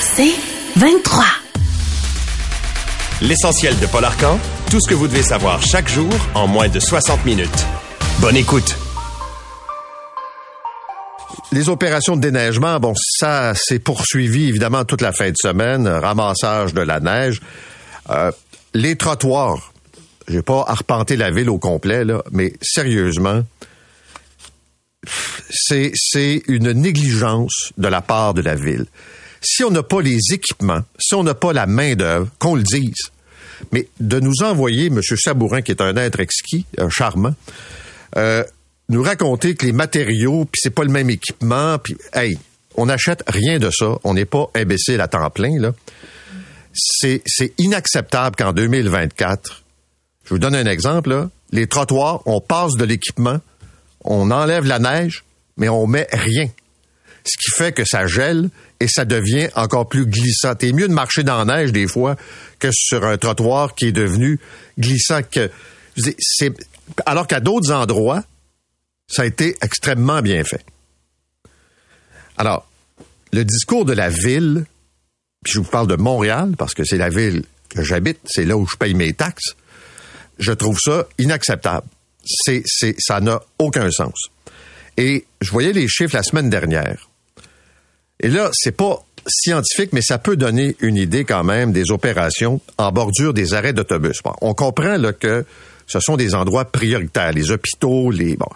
C'est 23. L'essentiel de Paul Arcan, tout ce que vous devez savoir chaque jour en moins de 60 minutes. Bonne écoute. Les opérations de déneigement, bon, ça s'est poursuivi évidemment toute la fin de semaine, ramassage de la neige. Euh, les trottoirs, j'ai pas arpenté la ville au complet, là, mais sérieusement, c'est, c'est une négligence de la part de la ville. Si on n'a pas les équipements, si on n'a pas la main-d'œuvre, qu'on le dise. Mais de nous envoyer M. Sabourin, qui est un être exquis, un charmant, euh, nous raconter que les matériaux, puis c'est pas le même équipement, puis hey, on n'achète rien de ça. On n'est pas imbécile à temps plein, là. C'est, inacceptable qu'en 2024, je vous donne un exemple, les trottoirs, on passe de l'équipement, on enlève la neige, mais on met rien. Ce qui fait que ça gèle et ça devient encore plus glissant. C'est mieux de marcher dans la neige des fois que sur un trottoir qui est devenu glissant que c'est alors qu'à d'autres endroits, ça a été extrêmement bien fait. Alors, le discours de la ville, puis je vous parle de Montréal parce que c'est la ville que j'habite, c'est là où je paye mes taxes. Je trouve ça inacceptable. C'est, c'est, ça n'a aucun sens. Et je voyais les chiffres la semaine dernière. Et là, c'est pas scientifique, mais ça peut donner une idée quand même des opérations en bordure des arrêts d'autobus. Bon, on comprend là, que ce sont des endroits prioritaires, les hôpitaux, les, bon,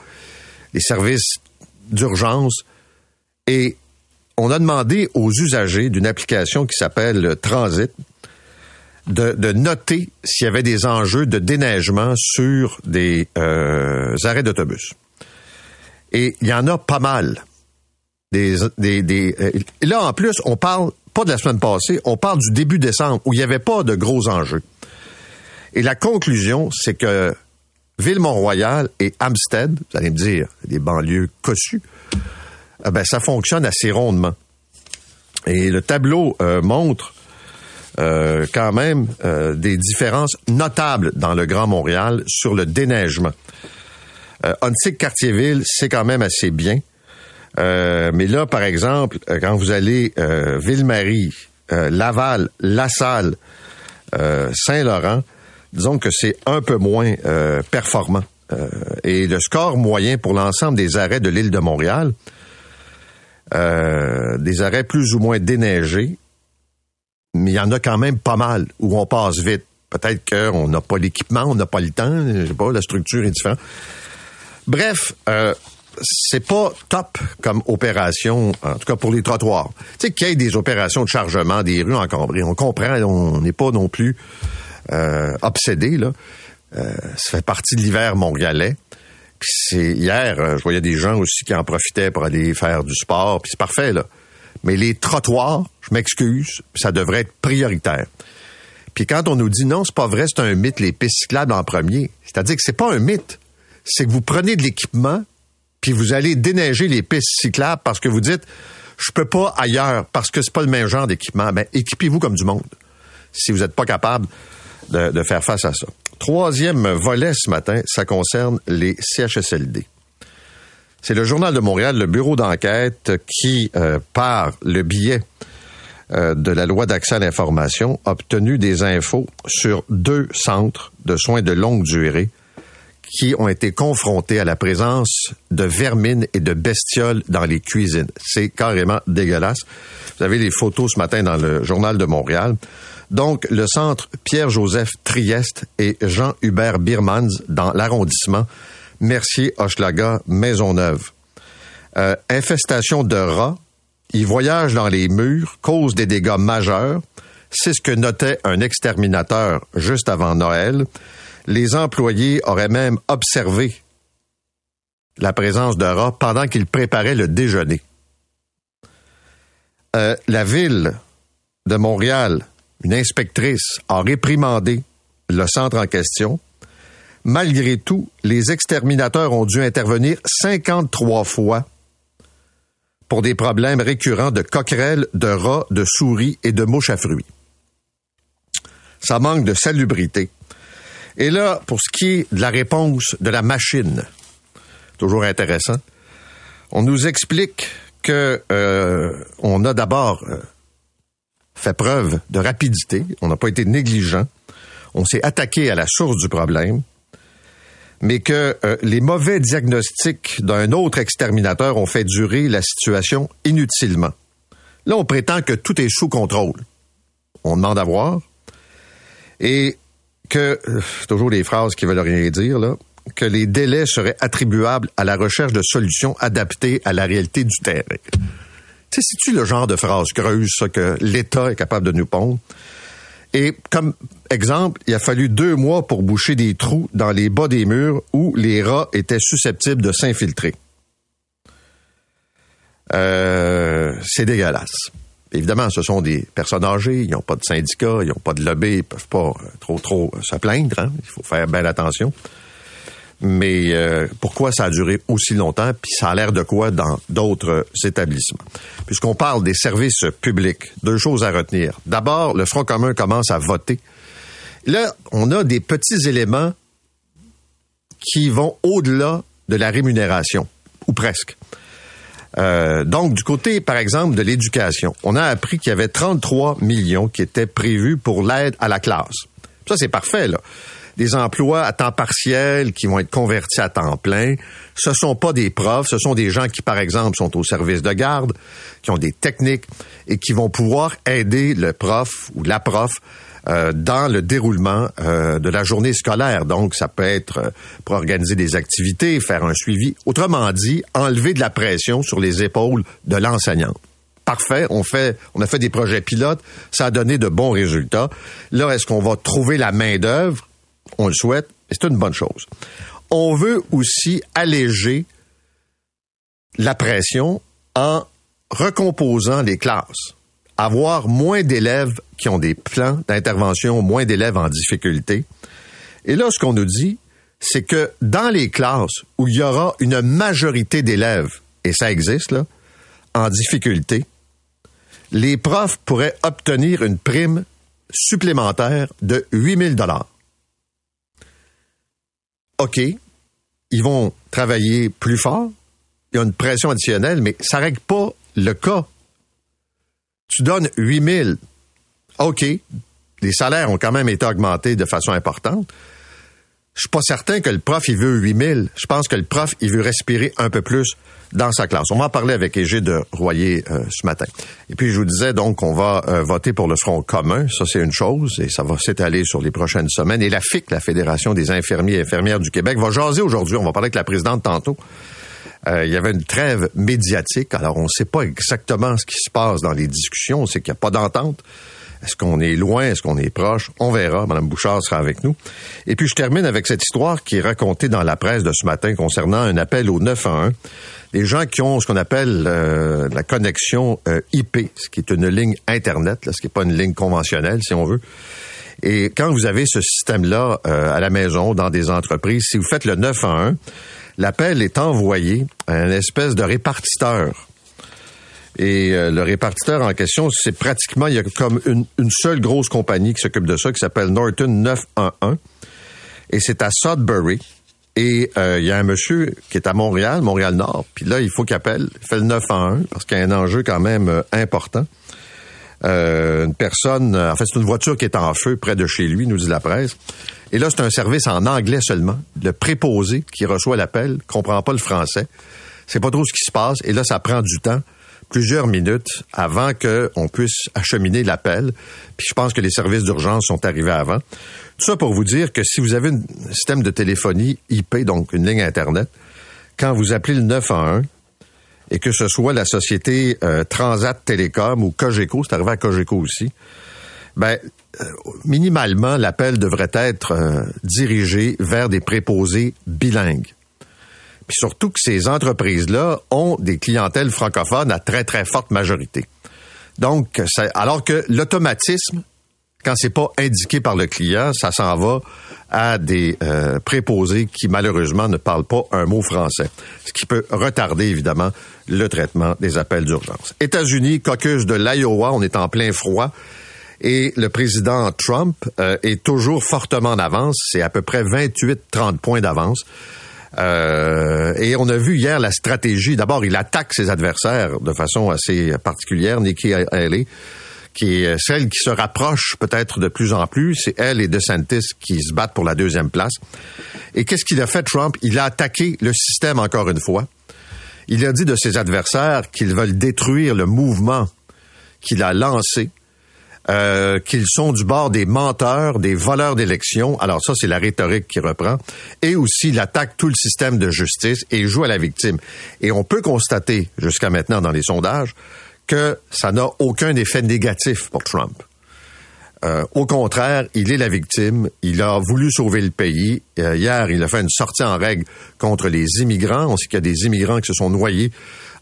les services d'urgence. Et on a demandé aux usagers d'une application qui s'appelle Transit de, de noter s'il y avait des enjeux de déneigement sur des euh, arrêts d'autobus. Et il y en a pas mal. Des, des, des, euh, là, en plus, on parle pas de la semaine passée, on parle du début décembre où il n'y avait pas de gros enjeux. Et la conclusion, c'est que Ville-Mont-Royal et Hampstead, vous allez me dire, des banlieues cossues, eh ben, ça fonctionne assez rondement. Et le tableau euh, montre euh, quand même euh, des différences notables dans le Grand Montréal sur le déneigement. Euh, Ontic-Cartierville, c'est quand même assez bien. Mais là, par exemple, quand vous allez Ville-Marie, Laval, La Salle, Saint-Laurent, disons que c'est un peu moins performant. et le score moyen pour l'ensemble des arrêts de l'île de Montréal, des arrêts plus ou moins déneigés, mais il y en a quand même pas mal où on passe vite. Peut-être qu'on n'a pas l'équipement, on n'a pas le temps, je sais pas, la structure est différente. Bref, euh, c'est pas top comme opération, en tout cas pour les trottoirs. Tu sais, qu'il y ait des opérations de chargement des rues encombrées, on comprend, on n'est pas non plus euh, obsédé, là. Euh, ça fait partie de l'hiver montréalais. Puis c'est hier, euh, je voyais des gens aussi qui en profitaient pour aller faire du sport, puis c'est parfait, là. Mais les trottoirs, je m'excuse, ça devrait être prioritaire. Puis quand on nous dit non, c'est pas vrai, c'est un mythe, les pistes cyclables en premier. C'est-à-dire que c'est pas un mythe. C'est que vous prenez de l'équipement, puis vous allez déneiger les pistes cyclables parce que vous dites, je peux pas ailleurs parce que c'est pas le même genre d'équipement. Ben, équipez-vous comme du monde. Si vous n'êtes pas capable de, faire face à ça. Troisième volet ce matin, ça concerne les CHSLD. C'est le Journal de Montréal, le bureau d'enquête, qui, euh, par le biais euh, de la loi d'accès à l'information, a obtenu des infos sur deux centres de soins de longue durée qui ont été confrontés à la présence de vermines et de bestioles dans les cuisines. C'est carrément dégueulasse. Vous avez les photos ce matin dans le Journal de Montréal. Donc, le centre Pierre-Joseph Trieste et Jean-Hubert Birmans dans l'arrondissement Mercier, Hochelaga, Maisonneuve. Euh, infestation de rats, ils voyagent dans les murs, causent des dégâts majeurs. C'est ce que notait un exterminateur juste avant Noël. Les employés auraient même observé la présence de rats pendant qu'ils préparaient le déjeuner. Euh, la ville de Montréal, une inspectrice, a réprimandé le centre en question Malgré tout, les exterminateurs ont dû intervenir 53 fois pour des problèmes récurrents de coquerelles, de rats, de souris et de mouches à fruits. Ça manque de salubrité. Et là, pour ce qui est de la réponse de la machine, toujours intéressant, on nous explique que euh, on a d'abord euh, fait preuve de rapidité, on n'a pas été négligent, on s'est attaqué à la source du problème, mais que euh, les mauvais diagnostics d'un autre exterminateur ont fait durer la situation inutilement. Là, on prétend que tout est sous contrôle. On demande à voir. Et que, euh, toujours des phrases qui veulent rien dire, là, que les délais seraient attribuables à la recherche de solutions adaptées à la réalité du terrain. Tu c'est-tu le genre de phrase creuse, que l'État est capable de nous pondre? Et comme exemple, il a fallu deux mois pour boucher des trous dans les bas des murs où les rats étaient susceptibles de s'infiltrer. Euh, c'est dégueulasse. Évidemment, ce sont des personnes âgées, ils n'ont pas de syndicat, ils n'ont pas de lobby, ils peuvent pas euh, trop trop se plaindre. Hein. Il faut faire bien attention. Mais euh, pourquoi ça a duré aussi longtemps, puis ça a l'air de quoi dans d'autres établissements? Puisqu'on parle des services publics, deux choses à retenir. D'abord, le Front commun commence à voter. Là, on a des petits éléments qui vont au-delà de la rémunération, ou presque. Euh, donc, du côté, par exemple, de l'éducation, on a appris qu'il y avait 33 millions qui étaient prévus pour l'aide à la classe. Ça, c'est parfait, là des emplois à temps partiel qui vont être convertis à temps plein. Ce sont pas des profs, ce sont des gens qui, par exemple, sont au service de garde, qui ont des techniques et qui vont pouvoir aider le prof ou la prof euh, dans le déroulement euh, de la journée scolaire. Donc, ça peut être euh, pour organiser des activités, faire un suivi. Autrement dit, enlever de la pression sur les épaules de l'enseignant parfait. On fait, on a fait des projets pilotes, ça a donné de bons résultats. Là, est-ce qu'on va trouver la main d'œuvre on le souhaite, c'est une bonne chose. On veut aussi alléger la pression en recomposant les classes. Avoir moins d'élèves qui ont des plans d'intervention, moins d'élèves en difficulté. Et là, ce qu'on nous dit, c'est que dans les classes où il y aura une majorité d'élèves, et ça existe, là, en difficulté, les profs pourraient obtenir une prime supplémentaire de 8000 dollars. OK, ils vont travailler plus fort, il y a une pression additionnelle, mais ça règle pas le cas. Tu donnes 8 000. OK, les salaires ont quand même été augmentés de façon importante. Je suis pas certain que le prof, il veut 8 000. Je pense que le prof, il veut respirer un peu plus dans sa classe. On va en parler avec de Royer euh, ce matin. Et puis, je vous disais donc qu'on va euh, voter pour le Front commun. Ça, c'est une chose et ça va s'étaler sur les prochaines semaines. Et la FIC, la Fédération des infirmiers et infirmières du Québec, va jaser aujourd'hui. On va parler avec la présidente tantôt. Euh, il y avait une trêve médiatique. Alors, on ne sait pas exactement ce qui se passe dans les discussions. On sait qu'il n'y a pas d'entente. Est-ce qu'on est loin? Est-ce qu'on est proche? On verra. Madame Bouchard sera avec nous. Et puis, je termine avec cette histoire qui est racontée dans la presse de ce matin concernant un appel au 911 des gens qui ont ce qu'on appelle euh, la connexion euh, IP, ce qui est une ligne Internet, là, ce qui n'est pas une ligne conventionnelle, si on veut. Et quand vous avez ce système-là euh, à la maison, dans des entreprises, si vous faites le 911, l'appel est envoyé à une espèce de répartiteur. Et le répartiteur en question, c'est pratiquement, il y a comme une, seule grosse compagnie qui s'occupe de ça, qui s'appelle Norton 911. Et c'est à Sudbury. Et euh, il y a un monsieur qui est à Montréal, Montréal-Nord, puis là, il faut qu'il appelle. Il fait le 9 1 parce qu'il y a un enjeu quand même euh, important. Euh, une personne, en fait, c'est une voiture qui est en feu près de chez lui, nous dit la presse. Et là, c'est un service en anglais seulement. Le préposé qui reçoit l'appel comprend pas le français. C'est pas trop ce qui se passe. Et là, ça prend du temps plusieurs minutes avant qu'on puisse acheminer l'appel. Puis je pense que les services d'urgence sont arrivés avant. Tout ça pour vous dire que si vous avez un système de téléphonie IP, donc une ligne Internet, quand vous appelez le 911, et que ce soit la société euh, Transat Télécom ou Cogeco, c'est arrivé à Cogeco aussi, ben, euh, minimalement, l'appel devrait être euh, dirigé vers des préposés bilingues. Puis surtout que ces entreprises-là ont des clientèles francophones à très, très forte majorité. Donc, alors que l'automatisme, quand c'est pas indiqué par le client, ça s'en va à des euh, préposés qui malheureusement ne parlent pas un mot français, ce qui peut retarder évidemment le traitement des appels d'urgence. États-Unis, caucus de l'Iowa, on est en plein froid. Et le président Trump euh, est toujours fortement en avance. C'est à peu près 28-30 points d'avance. Euh, et on a vu hier la stratégie. D'abord, il attaque ses adversaires de façon assez particulière. Nikki Haley, qui est celle qui se rapproche peut-être de plus en plus. C'est elle et DeSantis qui se battent pour la deuxième place. Et qu'est-ce qu'il a fait, Trump? Il a attaqué le système encore une fois. Il a dit de ses adversaires qu'ils veulent détruire le mouvement qu'il a lancé, euh, qu'ils sont du bord des menteurs, des voleurs d'élections. Alors ça, c'est la rhétorique qui reprend. Et aussi, il attaque tout le système de justice et joue à la victime. Et on peut constater, jusqu'à maintenant dans les sondages, que ça n'a aucun effet négatif pour Trump. Euh, au contraire, il est la victime. Il a voulu sauver le pays. Euh, hier, il a fait une sortie en règle contre les immigrants. On sait qu'il y a des immigrants qui se sont noyés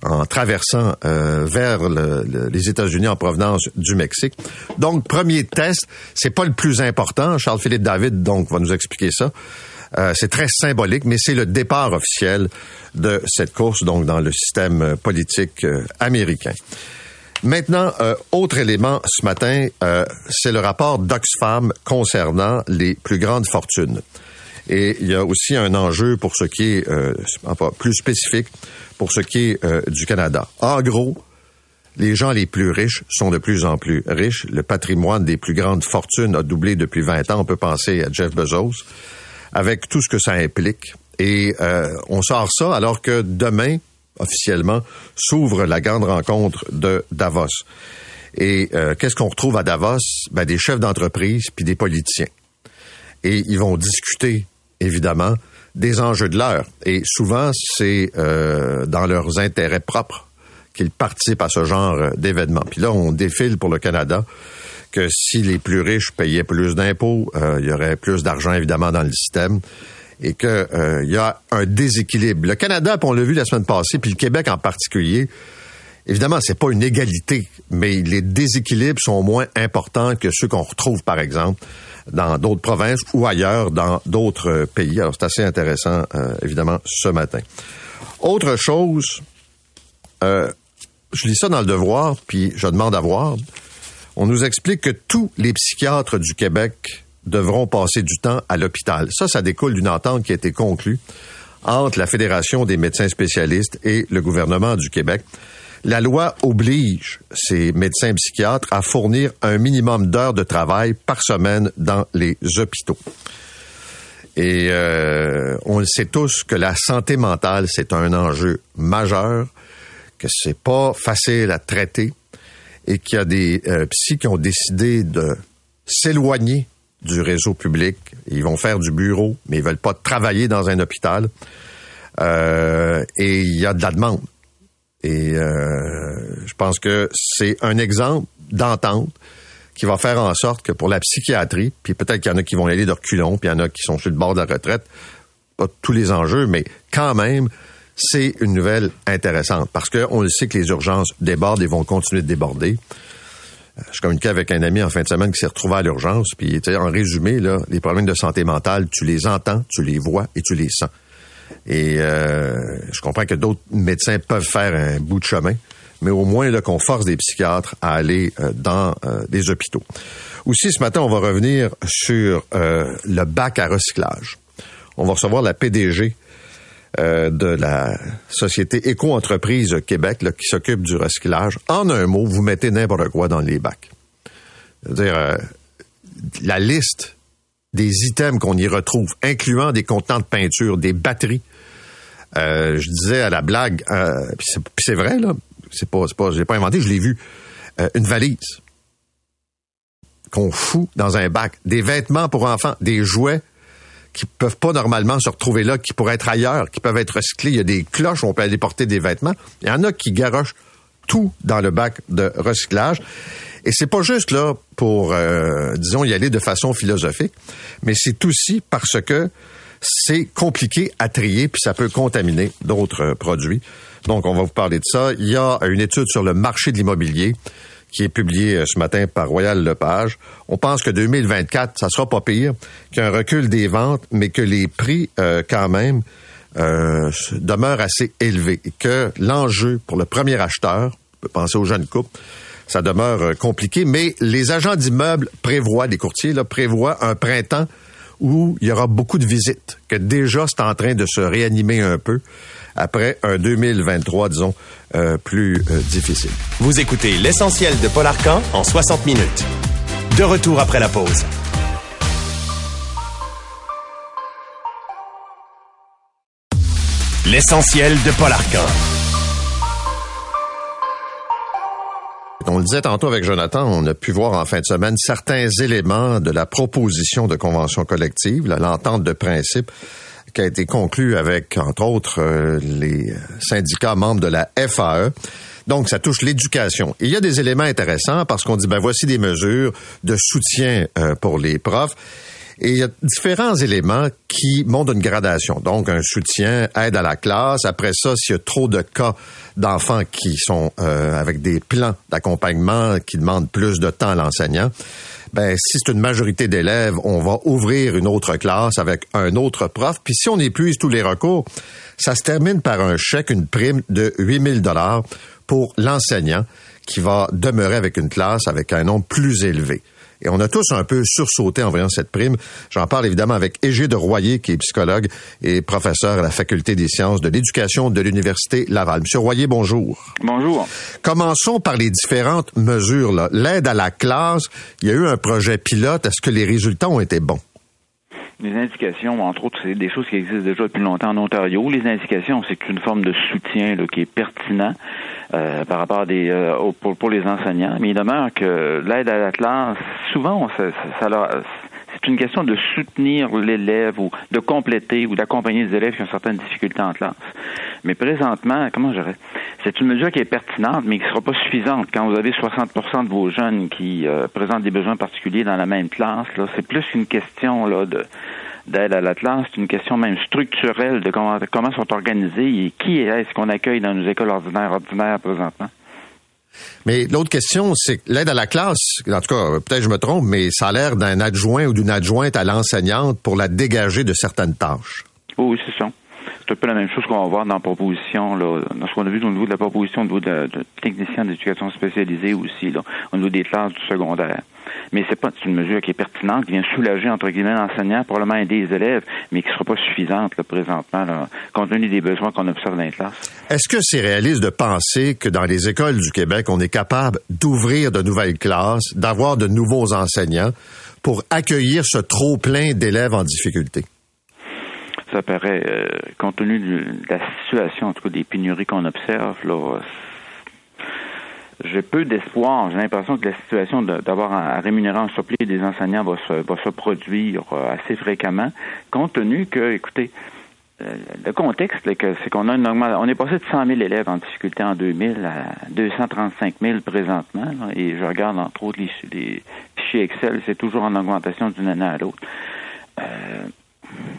en traversant euh, vers les États-Unis en provenance du Mexique. Donc, premier test, c'est pas le plus important. Charles-Philippe David, donc, va nous expliquer ça. C'est très symbolique, mais c'est le départ officiel de cette course, donc, dans le système politique américain. Maintenant, euh, autre élément ce matin, euh, c'est le rapport d'Oxfam concernant les plus grandes fortunes. Et il y a aussi un enjeu pour ce qui est euh, plus spécifique pour ce qui est du Canada. En gros, les gens les plus riches sont de plus en plus riches. Le patrimoine des plus grandes fortunes a doublé depuis 20 ans. On peut penser à Jeff Bezos, avec tout ce que ça implique. Et on sort ça alors que demain, officiellement, s'ouvre la grande rencontre de Davos. Et euh, qu'est-ce qu'on retrouve à Davos? Ben, des chefs d'entreprise puis des politiciens. Et ils vont discuter, évidemment, des enjeux de l'heure. Et souvent, c'est euh, dans leurs intérêts propres qu'ils participent à ce genre d'événements. Puis là, on défile pour le Canada que si les plus riches payaient plus d'impôts, euh, il y aurait plus d'argent, évidemment, dans le système et qu'il euh, y a un déséquilibre. Le Canada, on l'a vu la semaine passée, puis le Québec en particulier, évidemment, c'est pas une égalité, mais les déséquilibres sont moins importants que ceux qu'on retrouve, par exemple, dans d'autres provinces ou ailleurs dans d'autres pays. Alors, c'est assez intéressant, euh, évidemment, ce matin. Autre chose, euh, je lis ça dans le devoir, puis je demande à voir. On nous explique que tous les psychiatres du Québec devront passer du temps à l'hôpital. Ça, ça découle d'une entente qui a été conclue entre la Fédération des médecins spécialistes et le gouvernement du Québec. La loi oblige ces médecins psychiatres à fournir un minimum d'heures de travail par semaine dans les hôpitaux. Et euh, on le sait tous que la santé mentale, c'est un enjeu majeur, que c'est pas facile à traiter et qu'il y a des euh, psys qui ont décidé de s'éloigner du réseau public. Ils vont faire du bureau, mais ils veulent pas travailler dans un hôpital. Euh, et il y a de la demande. Et euh, je pense que c'est un exemple d'entente qui va faire en sorte que pour la psychiatrie, puis peut-être qu'il y en a qui vont aller de reculons, puis il y en a qui sont sur le bord de la retraite, pas tous les enjeux, mais quand même, c'est une nouvelle intéressante parce qu'on le sait que les urgences débordent et vont continuer de déborder je communiquais avec un ami en fin de semaine qui s'est retrouvé à l'urgence, puis en résumé, là, les problèmes de santé mentale, tu les entends, tu les vois et tu les sens. Et euh, je comprends que d'autres médecins peuvent faire un bout de chemin, mais au moins là qu'on force des psychiatres à aller euh, dans euh, des hôpitaux. Aussi, ce matin, on va revenir sur le bac à recyclage. On va recevoir la PDG euh, de la société Éco-entreprise Québec qui s'occupe du recyclage. En un mot, vous mettez n'importe quoi dans les bacs. C'est-à-dire, euh, la liste des items qu'on y retrouve, incluant des contenants de peinture, des batteries. Euh, je disais à la blague, c'est vrai là, c'est pas, pas, j'ai pas inventé, je l'ai vu, une valise qu'on fout dans un bac, des vêtements pour enfants, des jouets qui peuvent pas normalement se retrouver là, qui pourraient être ailleurs, qui peuvent être recyclés. Il y a des cloches où on peut aller porter des vêtements. Il y en a qui garochent tout dans le bac de recyclage. Et c'est pas juste là pour, euh, disons, y aller de façon philosophique, mais c'est aussi parce que c'est compliqué à trier, puis ça peut contaminer d'autres produits. Donc, on va vous parler de ça. Il y a une étude sur le marché de l'immobilier qui est publié euh, ce matin par Royal Lepage. On pense que 2024, ça sera pas pire, qu'un recul des ventes, mais que les prix, euh, quand même, euh, demeurent assez élevés et que l'enjeu pour le premier acheteur, on peut penser aux jeunes couples, ça demeure compliqué, mais les agents d'immeubles prévoient, les courtiers prévoient un printemps où il y aura beaucoup de visites, que déjà c'est en train de se réanimer un peu après un 2023, disons, euh, plus euh, difficile. Vous écoutez l'essentiel de Paul Arcan en 60 minutes. De retour après la pause. L'essentiel de Paul Arcan. On le disait tantôt avec Jonathan, on a pu voir en fin de semaine certains éléments de la proposition de convention collective, l'entente de principe qui a été conclue avec, entre autres, euh, les syndicats membres de la FAE. Donc, ça touche l'éducation. Il y a des éléments intéressants parce qu'on dit, ben voici des mesures de soutien euh, pour les profs. Et il y a différents éléments qui montrent une gradation. Donc, un soutien, aide à la classe. Après ça, s'il y a trop de cas d'enfants qui sont euh, avec des plans d'accompagnement qui demandent plus de temps à l'enseignant, ben, si c'est une majorité d'élèves, on va ouvrir une autre classe avec un autre prof. Puis si on épuise tous les recours, ça se termine par un chèque, une prime de 8000 dollars pour l'enseignant qui va demeurer avec une classe avec un nombre plus élevé. Et on a tous un peu sursauté en voyant cette prime. J'en parle évidemment avec Égide de Royer, qui est psychologue et professeur à la Faculté des sciences de l'éducation de l'Université Laval. Monsieur Royer, bonjour. Bonjour. Commençons par les différentes mesures. L'aide à la classe, il y a eu un projet pilote. Est-ce que les résultats ont été bons? Les indications, entre autres, c'est des choses qui existent déjà depuis longtemps en Ontario. Les indications, c'est une forme de soutien qui est pertinent euh, par rapport à des euh, pour, les enseignants. Mais il demeure que l'aide à la classe, souvent, ça, ça, c'est une question de soutenir l'élève ou de compléter ou d'accompagner les élèves qui ont certaines difficultés en classe. Mais présentement, comment je c'est une mesure qui est pertinente, mais qui ne sera pas suffisante. Quand vous avez 60% de vos jeunes qui euh, présentent des besoins particuliers dans la même classe, là, c'est plus une question là de d'aide à la classe, c'est une question même structurelle de comment, comment sont organisés et qui est-ce qu'on accueille dans nos écoles ordinaires ordinaires présentement. Mais l'autre question, c'est l'aide à la classe, en tout cas, peut-être je me trompe, mais ça a l'air d'un adjoint ou d'une adjointe à l'enseignante pour la dégager de certaines tâches. Oui, c'est ça. C'est un peu la même chose qu'on va voir dans la proposition, là, dans ce qu'on a vu au niveau de la proposition au niveau de, de techniciens d'éducation spécialisée aussi, là, au niveau des classes du secondaire. Mais c'est pas une mesure qui est pertinente, qui vient soulager, entre guillemets, l'enseignant, probablement aider les élèves, mais qui ne sera pas suffisante, là, présentement, là, compte tenu des besoins qu'on observe dans les classes. Est-ce que c'est réaliste de penser que dans les écoles du Québec, on est capable d'ouvrir de nouvelles classes, d'avoir de nouveaux enseignants pour accueillir ce trop-plein d'élèves en difficulté? ça paraît, euh, compte tenu de la situation, en tout cas des pénuries qu'on observe, là, j'ai peu d'espoir. J'ai l'impression que la situation d'avoir à rémunérer en des enseignants va se, va se produire euh, assez fréquemment, compte tenu que, écoutez, euh, le contexte, c'est qu'on a une augmentation. On est passé de 100 000 élèves en difficulté en 2000 à 235 000 présentement. et je regarde entre autres les, fichiers Excel, c'est toujours en augmentation d'une année à l'autre. Euh,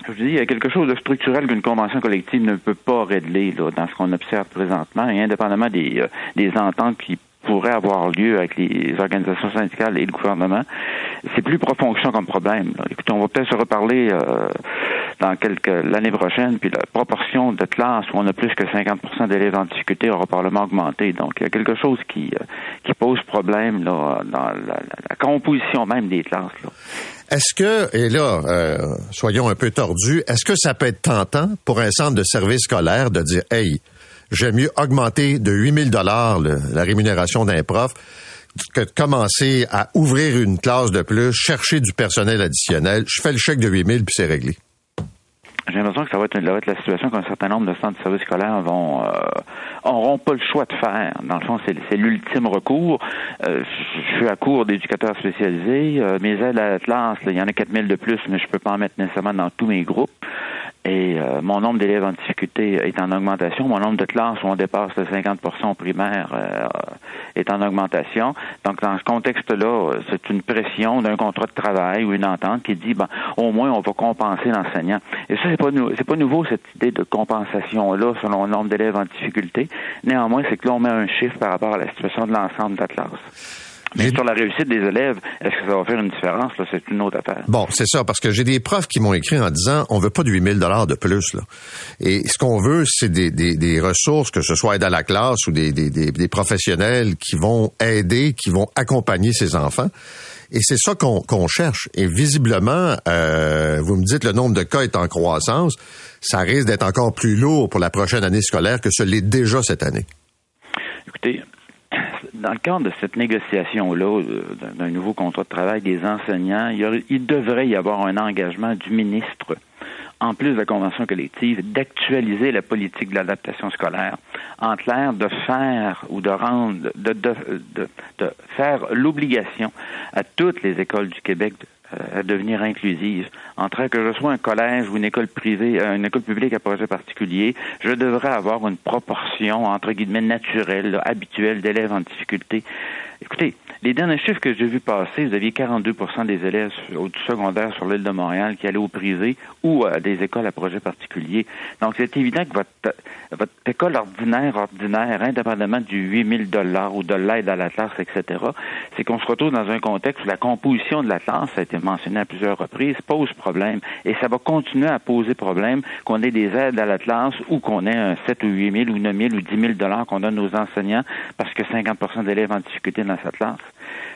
je dis, il y a quelque chose de structurel qu'une convention collective ne peut pas régler là, dans ce qu'on observe présentement, et indépendamment des, euh, des ententes qui pourraient avoir lieu avec les organisations syndicales et le gouvernement, c'est plus profond que ça comme problème. Écoutez, on va peut-être se reparler euh, dans quelques l'année prochaine, puis la proportion de classes où on a plus que 50% d'élèves en difficulté aura probablement augmenté. Donc, il y a quelque chose qui, euh, qui pose problème là, dans la, composition même des classes. Est-ce que, et là, euh, soyons un peu tordus, est-ce que ça peut être tentant pour un centre de service scolaire de dire, hey, j'aime mieux augmenter de 8000 dollars la rémunération d'un prof que de commencer à ouvrir une classe de plus, chercher du personnel additionnel, je fais le chèque de 8000 puis c'est réglé. J'ai l'impression que ça va, être, la situation qu'un certain nombre de centres de services scolaires vont euh, pas le choix de faire. Dans le fond, c'est l'ultime recours. Euh, je suis à court d'éducateurs spécialisés. Euh, mes aides à l'Atlas, il y en a 4000 de plus, mais je peux pas en mettre nécessairement dans tous mes groupes. Et euh, mon nombre d'élèves en difficulté est en augmentation. Mon nombre de classes où on dépasse le 50 primaire euh, est en augmentation. Donc, dans ce contexte-là, c'est une pression d'un contrat de travail ou une entente qui dit, ben, au moins, on va compenser l'enseignant. Et ça, c'est pas, pas nouveau, cette idée de compensation-là selon le nombre d'élèves en difficulté. Néanmoins, c'est que là, on met un chiffre par rapport à la situation de l'ensemble de la classe. Mais sur la réussite des élèves, est-ce que ça va faire une différence? C'est une autre affaire. Bon, c'est ça, parce que j'ai des profs qui m'ont écrit en disant on veut pas de 8000 dollars de plus. Là. Et ce qu'on veut, c'est des, des, des, ressources, que ce soit aide à la classe ou des, des, des, professionnels qui vont aider, qui vont accompagner ces enfants. Et c'est ça qu'on cherche. Et visiblement, euh, vous me dites le nombre de cas est en croissance. Ça risque d'être encore plus lourd pour la prochaine année scolaire que ce l'est déjà cette année. Écoutez, dans le cadre de cette négociation-là, euh, d'un nouveau contrat de travail des enseignants, il, devrait y avoir un engagement du ministre, en plus de la convention collective, d'actualiser la politique de l'adaptation scolaire. En clair, de faire ou de rendre, de, de, de faire l'obligation à toutes les écoles du Québec euh, à devenir inclusive. Entre que je sois un collège ou une école privée, euh, une école publique à projet particulier, je devrais avoir une proportion, entre guillemets, naturelle, habituelle d'élèves en difficulté. Écoutez, les derniers chiffres que j'ai vus passer, vous aviez 42% des élèves au secondaire sur l'île de Montréal qui allaient au privé ou à des écoles à projet particulier. Donc, c'est évident que votre, votre école ordinaire, ordinaire, indépendamment du 8 dollars ou de l'aide à la classe, etc., c'est qu'on se retrouve dans un contexte où la composition de la classe, ça a été mentionné à plusieurs reprises, pose problème. Et ça va continuer à poser problème qu'on ait des aides à la classe ou qu'on ait un 7 ou 8 000 ou 9 000 ou 10 000 dollars qu'on donne aux enseignants parce que 50% d'élèves en difficulté dans cette classe.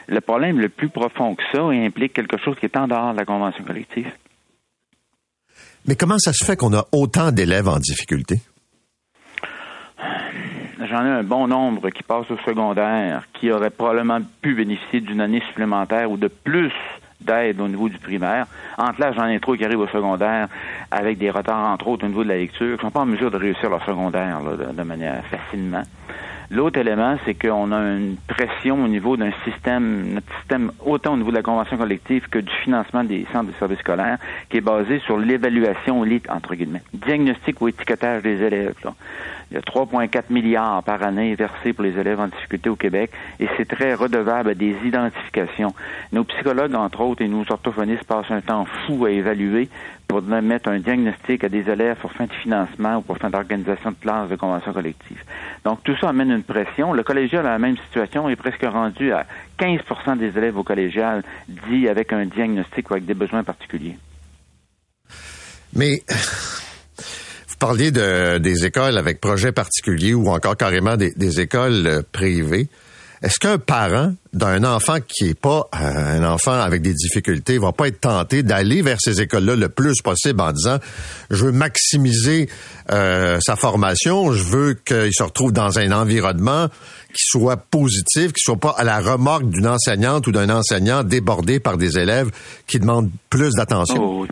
Le problème le plus profond que ça implique quelque chose qui est en dehors de la convention collective. Mais comment ça se fait qu'on a autant d'élèves en difficulté? J'en ai un bon nombre qui passent au secondaire, qui auraient probablement pu bénéficier d'une année supplémentaire ou de plus d'aide au niveau du primaire. Entre là, j'en ai trop qui arrivent au secondaire avec des retards, entre autres, au niveau de la lecture, qui ne sont pas en mesure de réussir leur secondaire de manière facilement. L'autre élément, c'est qu'on a une pression au niveau d'un système, notre système, autant au niveau de la convention collective que du financement des centres de services scolaires, qui est basé sur l'évaluation, entre guillemets, diagnostic ou étiquetage des élèves. Là. Il y a 3,4 milliards par année versés pour les élèves en difficulté au Québec et c'est très redevable à des identifications. Nos psychologues, entre autres, et nos orthophonistes passent un temps fou à évaluer pour mettre un diagnostic à des élèves pour fin de financement ou pour fin d'organisation de classe de convention collective. Donc, tout ça amène une pression. Le collégial a la même situation, est presque rendu à 15% des élèves au collégial dit avec un diagnostic ou avec des besoins particuliers. Mais vous parliez de, des écoles avec projets particuliers ou encore carrément des, des écoles euh, privées. Est-ce qu'un parent d'un enfant qui est pas euh, un enfant avec des difficultés va pas être tenté d'aller vers ces écoles-là le plus possible en disant je veux maximiser euh, sa formation, je veux qu'il se retrouve dans un environnement qui soit positif, qui soit pas à la remorque d'une enseignante ou d'un enseignant débordé par des élèves qui demandent plus d'attention? Oh,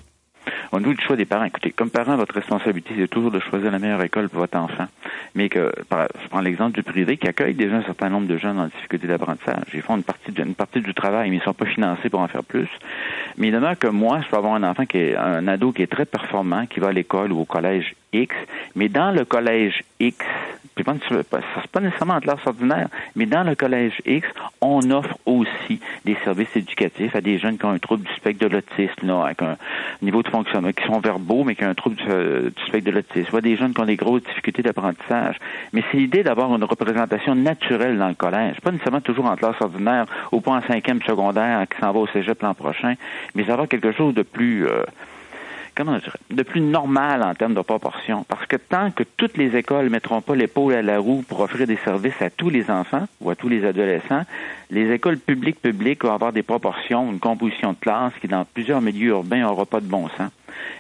au niveau du choix des parents, écoutez, comme parent, votre responsabilité, c'est toujours de choisir la meilleure école pour votre enfant. Mais que, je prends l'exemple du privé qui accueille déjà un certain nombre de jeunes en difficulté d'apprentissage. Ils font une partie, une partie du travail, mais ils ne sont pas financés pour en faire plus. Mais il demeure que moi, je peux avoir un enfant qui est un ado qui est très performant, qui va à l'école ou au collège X, mais dans le collège X, c'est pas, pas nécessairement en classe ordinaire, mais dans le collège X, on offre aussi des services éducatifs à des jeunes qui ont un trouble du spectre de l'autisme, avec un niveau de fonctionnement, qui sont verbaux, mais qui ont un trouble du, spectre de l'autisme, soit des jeunes qui ont des grosses difficultés d'apprentissage. Mais c'est l'idée d'avoir une représentation naturelle dans le collège, pas nécessairement toujours en classe ordinaire, au point en cinquième secondaire, qui s'en va au cégep l'an prochain, mais avoir quelque chose de plus... Euh, comment de plus normal en termes de proportion. Parce que tant que toutes les écoles ne mettront pas l'épaule à la roue pour offrir des services à tous les enfants ou à tous les adolescents, les écoles publiques publiques vont avoir des proportions, une composition de classe qui, dans plusieurs milieux urbains, n'aura pas de bon sens.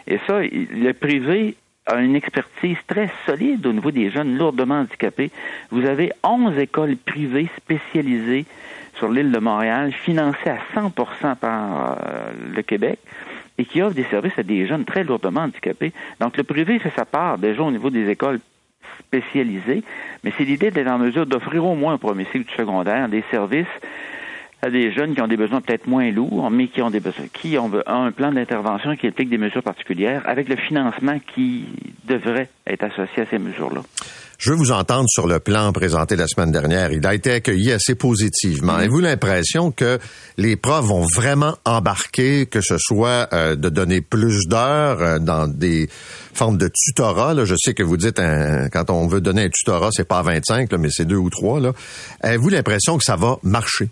Et ça, le privé a une expertise très solide au niveau des jeunes lourdement handicapés. Vous avez 11 écoles privées spécialisées sur l'île de Montréal, financées à 100% par euh, le Québec et qui offre des services à des jeunes très lourdement handicapés. Donc, le privé fait sa part déjà au niveau des écoles spécialisées, mais c'est l'idée d'être en mesure d'offrir au moins au premier cycle du secondaire des services à des jeunes qui ont des besoins peut-être moins lourds, mais qui ont des besoins, qui ont un plan d'intervention qui implique des mesures particulières, avec le financement qui devrait être associé à ces mesures-là. Je veux vous entendre sur le plan présenté la semaine dernière. Il a été accueilli assez positivement. Mm-hmm. Avez-vous l'impression que les profs vont vraiment embarquer, que ce soit euh, de donner plus d'heures euh, dans des formes de tutorat? Là. Je sais que vous dites, quand on veut donner un tutorat, c'est pas 25, là, mais c'est deux ou trois. Avez-vous l'impression que ça va marcher?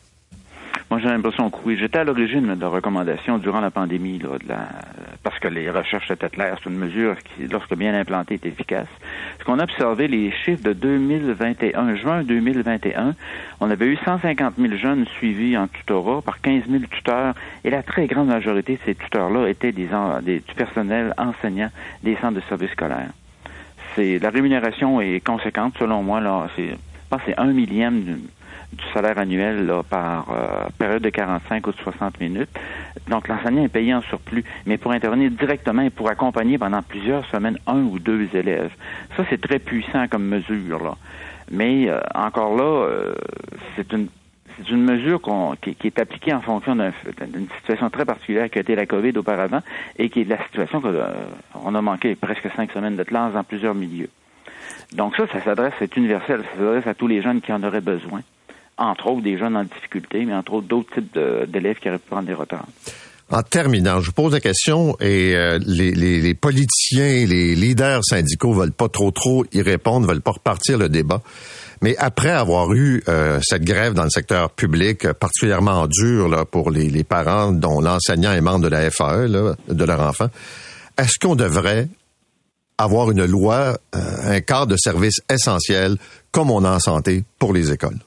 Moi, j'ai l'impression que oui. J'étais à l'origine de la recommandation durant la pandémie, là, de la, parce que les recherches étaient claires. C'est une mesure qui, lorsque bien implantée, est efficace. Ce qu'on a observé, les chiffres de 2021, juin 2021, on avait eu 150 000 jeunes suivis en tutorat par 15 000 tuteurs, et la très grande majorité de ces tuteurs-là étaient des, des, du personnel enseignant des centres de services scolaires. C'est la rémunération est conséquente, selon moi. Là, c'est, je pense c'est un millième du, salaire annuel là, par euh, période de 45 ou de 60 minutes. Donc, l'enseignant est payé en surplus, mais pour intervenir directement et pour accompagner pendant plusieurs semaines un ou deux élèves. Ça, c'est très puissant comme mesure. Là. Mais euh, encore là, euh, c'est une c'est une mesure qui, qui, est appliquée en fonction d'une situation très particulière qui a été la COVID auparavant et qui est la situation qu'on a manqué presque cinq semaines de classe dans plusieurs milieux. Donc ça, ça s'adresse, c'est universel, ça s'adresse à tous les jeunes qui en auraient besoin entre autres des jeunes en difficulté, mais entre autres d'autres types d'élèves qui auraient pu prendre des retards. En terminant, je vous pose la question et euh, les, les, les, politiciens, les leaders syndicaux veulent pas trop trop y répondre, veulent pas repartir le débat. Mais après avoir eu euh, cette grève dans le secteur public particulièrement dure là, pour les, les parents dont l'enseignant est membre de la FAE, là, de leur enfant, est-ce qu'on devrait avoir une loi, euh, un cadre de service essentiel comme on a en santé pour les écoles?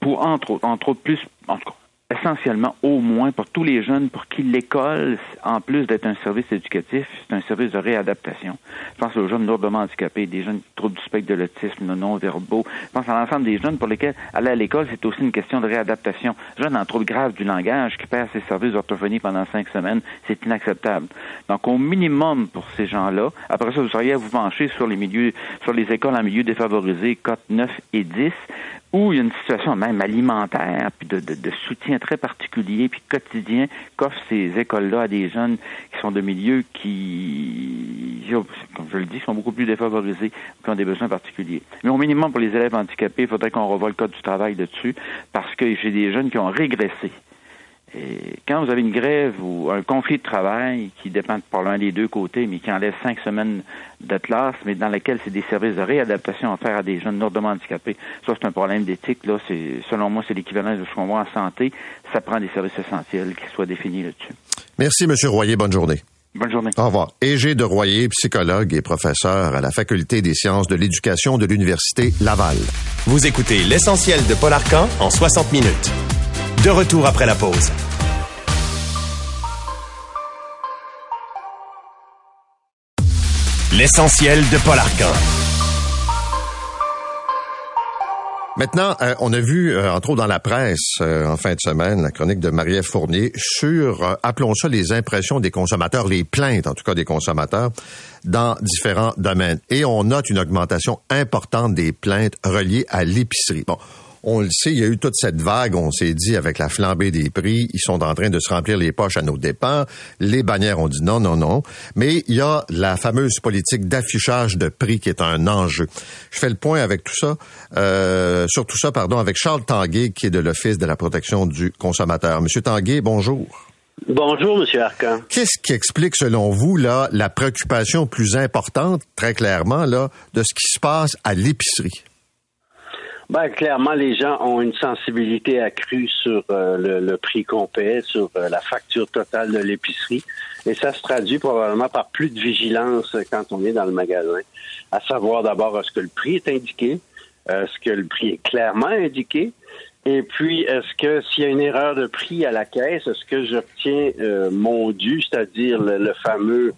Pour entre entre autres plus, en tout cas, essentiellement au moins pour tous les jeunes pour qui l'école, en plus d'être un service éducatif, c'est un service de réadaptation. Je pense aux jeunes lourdement handicapés, des jeunes qui troublent du spectre de l'autisme, non-verbaux. Je pense à l'ensemble des jeunes pour lesquels aller à l'école, c'est aussi une question de réadaptation. Jeunes en trouble grave du langage qui perd ses services d'orthophonie pendant cinq semaines, c'est inacceptable. Donc au minimum pour ces gens-là, après ça, vous auriez à vous pencher sur les milieux, sur les écoles en milieu défavorisé, cote 9 et 10, où il y a une situation même alimentaire, puis de, de, de soutien très particulier, puis quotidien qu'offrent ces écoles-là à des jeunes qui sont de milieux qui, comme je le dis, sont beaucoup plus défavorisés, qui ont des besoins particuliers. Mais au minimum pour les élèves handicapés, il faudrait qu'on revoie le code du travail dessus, parce que j'ai des jeunes qui ont régressé et quand vous avez une grève ou un conflit de travail qui dépend par l'un des deux côtés, mais qui enlève cinq semaines de classe, mais dans lequel c'est des services de réadaptation à faire à des jeunes lourdement handicapés, ça c'est un problème d'éthique. Là, c'est selon moi, c'est l'équivalent de ce qu'on voit en santé. Ça prend des services essentiels qui soient définis là-dessus. Merci, Monsieur Royer. Bonne journée. Bonne journée. Au revoir. Égé de Royer, psychologue et professeur à la Faculté des sciences de l'éducation de l'Université Laval. Vous écoutez l'essentiel de Paul Arcan en 60 minutes. De retour après la pause. L'essentiel de Paul Arcan. Maintenant, euh, on a vu, euh, entre autres dans la presse, euh, en fin de semaine, la chronique de Marie-Ève Fournier sur, appelons ça les impressions des consommateurs, les plaintes en tout cas des consommateurs dans différents domaines. Et on note une augmentation importante des plaintes reliées à l'épicerie. On le sait, il y a eu toute cette vague, on s'est dit avec la flambée des prix, ils sont en train de se remplir les poches à nos dépens. Les bannières ont dit non, non, non. Mais il y a la fameuse politique d'affichage de prix qui est un enjeu. Je fais le point avec tout ça, euh, sur tout ça, pardon, avec Charles Tanguay, qui est de l'Office de la protection du consommateur. Monsieur Tanguay, bonjour. Bonjour, Monsieur Arcan. Qu'est-ce qui explique, selon vous, là, la préoccupation plus importante, très clairement, là, de ce qui se passe à l'épicerie? Ben, clairement, les gens ont une sensibilité accrue sur euh, le, prix qu'on paie, sur euh, la facture totale de l'épicerie. Et ça se traduit probablement par plus de vigilance quand on est dans le magasin, à savoir d'abord est-ce que le prix est indiqué, est-ce que le prix est clairement indiqué, et puis est-ce que s'il y a une erreur de prix à la caisse, est-ce que j'obtiens euh, mon dû, c'est-à-dire le fameux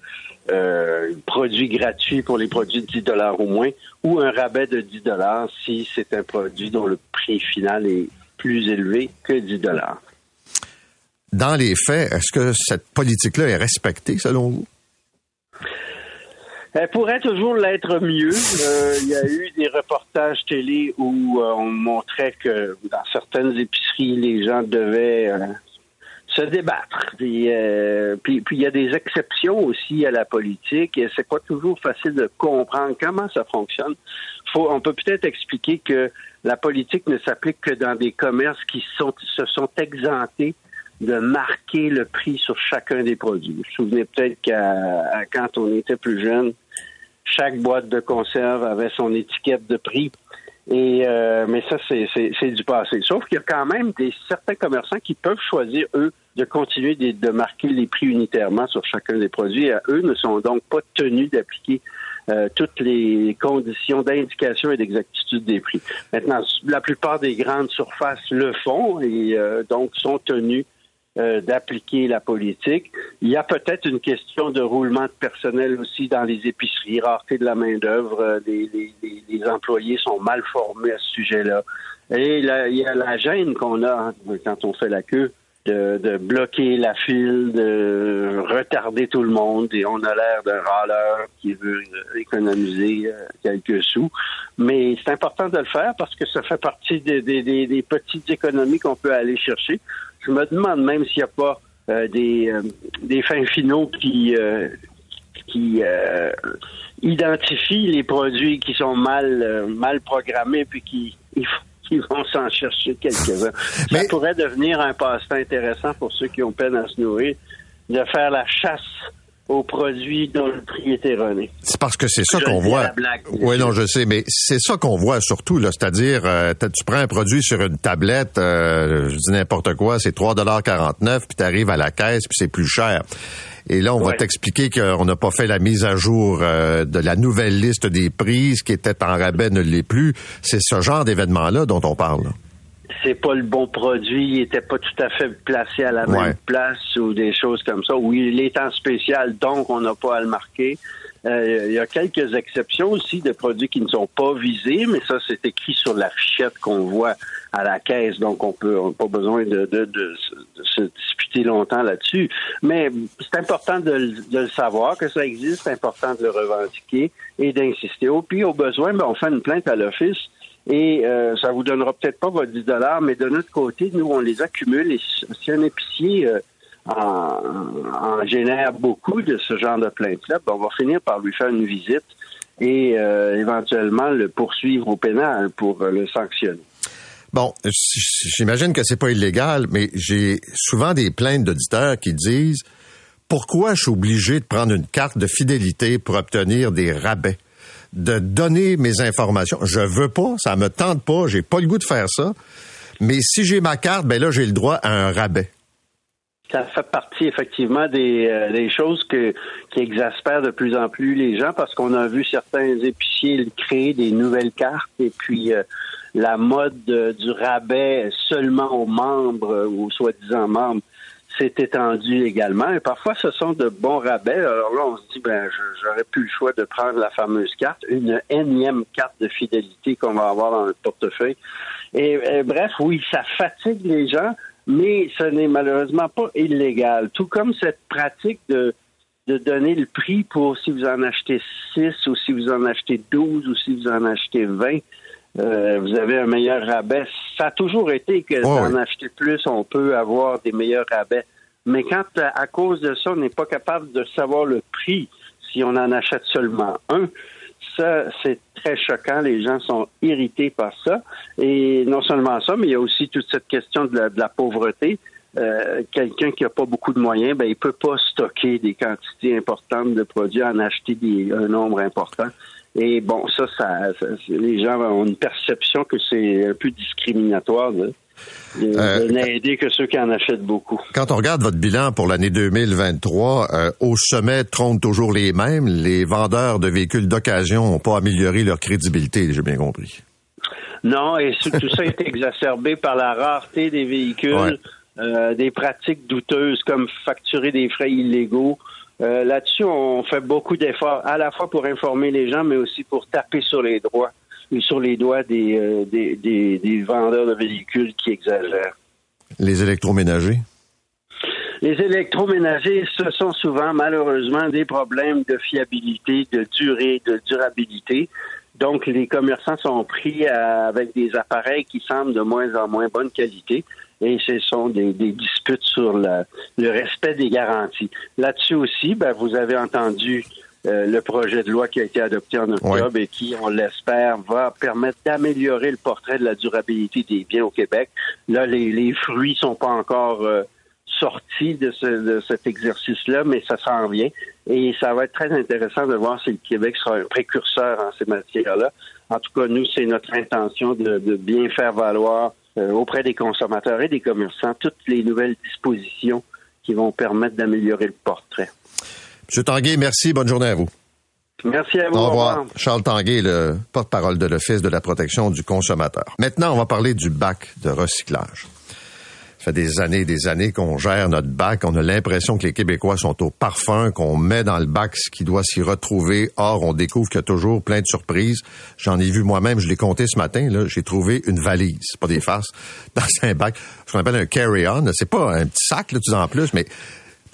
euh, produit gratuit pour les produits de 10 dollars au moins, ou un rabais de 10 dollars si c'est un produit dont le prix final est plus élevé que 10 dollars. Dans les faits, est-ce que cette politique-là est respectée selon vous? Elle pourrait toujours l'être mieux. Euh, il y a eu des reportages télé où euh, on montrait que dans certaines épiceries, les gens devaient se débattre. Euh, puis, puis, il y a des exceptions aussi à la politique et c'est pas toujours facile de comprendre comment ça fonctionne. Faut, on peut peut-être expliquer que la politique ne s'applique que dans des commerces qui sont, se sont exemptés de marquer le prix sur chacun des produits. Vous vous souvenez peut-être qu'à quand on était plus jeune, chaque boîte de conserve avait son étiquette de prix Et euh, mais ça, c'est du passé. Sauf qu'il y a quand même des certains commerçants qui peuvent choisir, eux, de continuer de, marquer les prix unitairement sur chacun des produits. Et eux ne sont donc pas tenus d'appliquer euh, toutes les conditions d'indication et d'exactitude des prix. Maintenant, la plupart des grandes surfaces le font et euh, donc sont tenus euh, d'appliquer la politique. Il y a peut-être une question de roulement de personnel aussi dans les épiceries, rareté de la main-d'œuvre. Les, les, employés sont mal formés à ce sujet-là. Et il y a la gêne qu'on a quand on fait la queue de, bloquer la file, de retarder tout le monde et on a l'air d'un râleur qui veut économiser euh, quelques sous. Mais c'est important de le faire parce que ça fait partie des, des, petites économies qu'on peut aller chercher. Je me demande même s'il n'y a pas euh, des, euh, des fins finaux qui, qui identifient les produits qui sont mal, mal programmés puis qui qui vont s'en chercher quelques-uns. Ça pourrait devenir un passe-temps intéressant pour ceux qui ont peine à se nourrir, de faire la chasse aux produits dont le prix est erroné. C'est parce que c'est ça qu'on voit. Oui, non, je sais, mais c'est ça qu'on voit surtout, là. C'est-à-dire, euh, tu prends un produit sur une tablette, euh, je dis n'importe quoi, c'est 3,49 puis tu arrives à la caisse, puis c'est plus cher. Et là, on va t'expliquer qu'on n'a pas fait la mise à jour euh, de la nouvelle liste des prix, ce qui était en rabais ne l'est plus. C'est ce genre d'événement-là dont on parle. C'est pas le bon produit, il était pas tout à fait placé à la même place ou des choses comme ça. Oui, il est en spécial, donc on n'a pas à le marquer. Euh, il y a quelques exceptions aussi de produits qui ne sont pas visés, mais ça, c'est écrit sur la fichette qu'on voit à la caisse, donc on peut n'a pas besoin de, se disputer longtemps là-dessus. Mais c'est important de, le savoir que ça existe, c'est important de le revendiquer et d'insister. Au puis, au besoin, ben, on fait une plainte à l'office et euh, ça vous donnera peut-être pas votre 10 mais de notre côté, nous, on les accumule et si un épicier euh, en, génère beaucoup de ce genre de plaintes-là, ben, on va finir par lui faire une visite et euh, éventuellement le poursuivre au pénal pour euh, le sanctionner. Bon, j'imagine que c'est pas illégal, mais j'ai souvent des plaintes d'auditeurs qui disent pourquoi je suis obligé de prendre une carte de fidélité pour obtenir des rabais, de donner mes informations? Je veux pas, ça me tente pas, j'ai pas le goût de faire ça. Mais si j'ai ma carte, ben là j'ai le droit à un rabais. Ça fait partie effectivement des, euh, des choses que, qui exaspèrent de plus en plus les gens parce qu'on a vu certains épiciers créer des nouvelles cartes et puis euh, la mode du rabais seulement aux membres ou aux soi-disant membres s'est étendue également. Et parfois, ce sont de bons rabais. Alors là, on se dit, ben, j'aurais plus le choix de prendre la fameuse carte, une énième carte de fidélité qu'on va avoir dans le portefeuille. et bref, oui, ça fatigue les gens mais ce n'est malheureusement pas illégal. Tout comme cette pratique de, de donner le prix pour si vous en achetez 6 ou si vous en achetez 12 ou si vous en achetez 20, euh, vous avez un meilleur rabais. Ça a toujours été que si en acheter plus, on peut avoir des meilleurs rabais. Mais quand, à cause de ça, on n'est pas capable de savoir le prix si on en achète seulement un, ça, c'est très choquant. Les gens sont irrités par ça. Et non seulement ça, mais il y a aussi toute cette question de la, pauvreté. Euh, quelqu'un qui n'a pas beaucoup de moyens, ben, il peut pas stocker des quantités importantes de produits, en acheter des, un nombre important. Et bon, ça, ça, les gens ont une perception que c'est un peu discriminatoire. Là euh, n'aider que ceux qui en achètent beaucoup. Quand on regarde votre bilan pour l'année 2023, euh, au sommet trônent toujours les mêmes. Les vendeurs de véhicules d'occasion n'ont pas amélioré leur crédibilité, j'ai bien compris. Non, et tout ça est exacerbé par la rareté des véhicules, euh, des pratiques douteuses comme facturer des frais illégaux. Là-dessus, on fait beaucoup d'efforts, à la fois pour informer les gens, mais aussi pour taper sur les droits sur les doigts euh, des, des, vendeurs de véhicules qui exagèrent. Les électroménagers? Les électroménagers, ce sont souvent malheureusement des problèmes de fiabilité, de durée, de durabilité. Donc, les commerçants sont pris avec des appareils qui semblent de moins en moins bonne qualité et ce sont des, disputes sur le respect des garanties. Là-dessus aussi, ben, vous avez entendu euh, le projet de loi qui a été adopté en octobre et qui, on l'espère, va permettre d'améliorer le portrait de la durabilité des biens au Québec. Là, les, les fruits sont pas encore euh, sorti de, ce, de cet exercice-là, mais ça s'en vient. Et ça va être très intéressant de voir si le Québec sera un précurseur en ces matières-là. En tout cas, nous, c'est notre intention de, de bien faire valoir euh, auprès des consommateurs et des commerçants toutes les nouvelles dispositions qui vont permettre d'améliorer le portrait. Monsieur Tanguay, merci. Bonne journée à vous. Merci à vous. Au revoir. Charles Tanguay, le porte-parole de l'Office de la protection du consommateur. Maintenant, on va parler du bac de recyclage. Ça fait des années et des années qu'on gère notre bac. On a l'impression que les Québécois sont au parfum, qu'on met dans le bac ce qui doit s'y retrouver. Or, on découvre qu'il y a toujours plein de surprises. J'en ai vu moi-même, je l'ai compté ce matin, là. J'ai trouvé une valise, pas des farces, dans un bac. Ce qu'on appelle un carry-on. C'est pas un petit sac, là, tu en plus, mais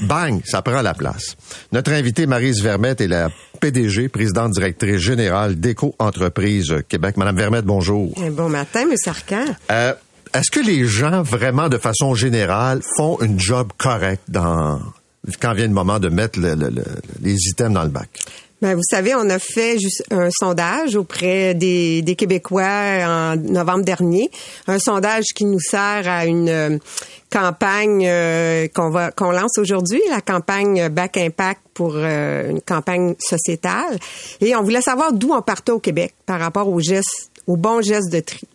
bang, ça prend la place. Notre invitée, Marise Vermette, est la PDG, présidente directrice générale d'Éco-Entreprise Québec. Madame Vermette, bonjour. Bon matin, M. Arcan. Euh, est-ce que les gens, vraiment, de façon générale, font une job correcte dans, quand vient le moment de mettre les items dans le bac? Ben, vous savez, on a fait juste un sondage auprès des, des, Québécois en novembre dernier, un sondage qui nous sert à une euh, campagne euh, qu'on va qu'on lance aujourd'hui, la campagne Back Impact pour euh, une campagne sociétale, et on voulait savoir d'où on partait au Québec par rapport aux gestes, aux bons gestes de tri.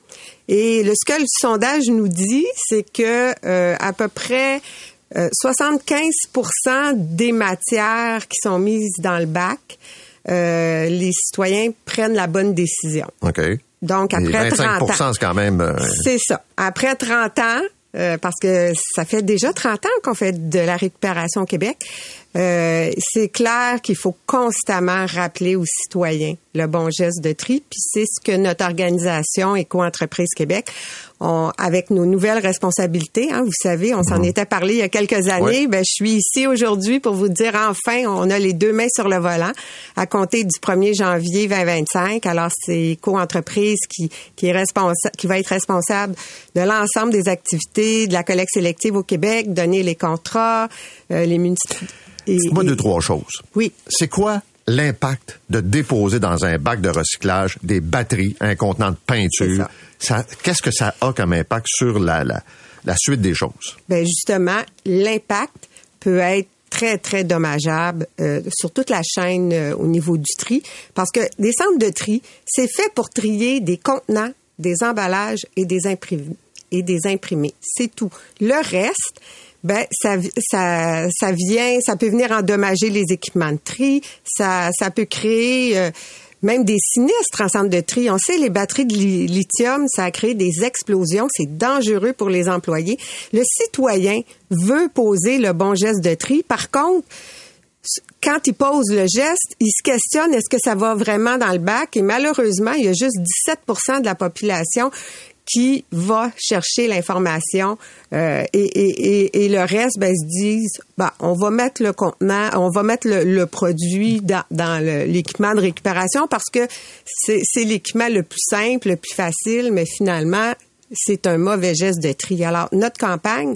Et le, ce que le sondage nous dit, c'est que à peu près 75% des matières qui sont mises dans le bac, euh, les citoyens prennent la bonne décision. OK. Donc, après 25 30 ans. c'est quand même... Euh, c'est ça. Après 30 ans, euh, parce que ça fait déjà 30 ans qu'on fait de la récupération au Québec, euh, c'est clair qu'il faut constamment rappeler aux citoyens le bon geste de tri. Puis c'est ce que notre organisation Éco-entreprise Québec, on, avec nos nouvelles responsabilités, hein, vous savez, on s'en mhm. était parlé il y a quelques années. Ben, je suis ici aujourd'hui pour vous dire enfin, on a les deux mains sur le volant à compter du 1er janvier 2025. Alors c'est Éco-entreprise qui, qui est responsable, qui va être responsable de l'ensemble des activités de la collecte sélective au Québec, donner les contrats, euh, les municipalités Dites-moi deux, trois choses. Oui. C'est quoi l'impact de déposer dans un bac de recyclage des batteries, un contenant de peinture? Ça. Qu'est-ce que ça a comme impact sur la, la, la suite des choses? Ben justement, l'impact peut être très, très dommageable euh, sur toute la chaîne euh, au niveau du tri, parce que des centres de tri, c'est fait pour trier des contenants, des emballages et des imprimés. Et des imprimés. C'est tout. Le reste, ben ça, ça, ça vient, ça peut venir endommager les équipements de tri, ça, ça peut créer euh, même des sinistres en centre de tri. On sait, les batteries de lithium, ça a créé des explosions. C'est dangereux pour les employés. Le citoyen veut poser le bon geste de tri. Par contre, quand il pose le geste, il se questionne est-ce que ça va vraiment dans le bac? Et malheureusement, il y a juste 17% de la population qui va chercher l'information euh, et, et, et, le reste, ben, se disent, bah, on va mettre le contenant, on va mettre le, produit dans, dans l'équipement de récupération parce que c'est l'équipement le plus simple, le plus facile, mais finalement, c'est un mauvais geste de tri. Alors, notre campagne,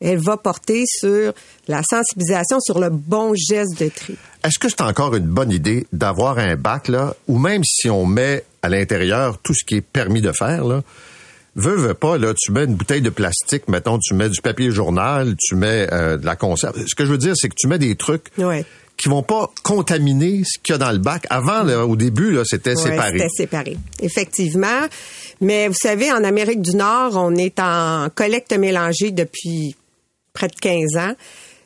elle va porter sur la sensibilisation sur le bon geste de tri. Est-ce que c'est encore une bonne idée d'avoir un bac là, ou même si on met à l'intérieur tout ce qui est permis de faire là, veux, veux pas, là, tu mets une bouteille de plastique, mettons, tu mets du papier journal, tu mets euh, de la conserve. Ce que je veux dire, c'est que tu mets des trucs ouais. qui vont pas contaminer ce qu'il y a dans le bac. Avant, au début, là, c'était ouais, séparé. C'était séparé, effectivement. Mais vous savez, en Amérique du Nord, on est en collecte mélangée depuis près de 15 ans.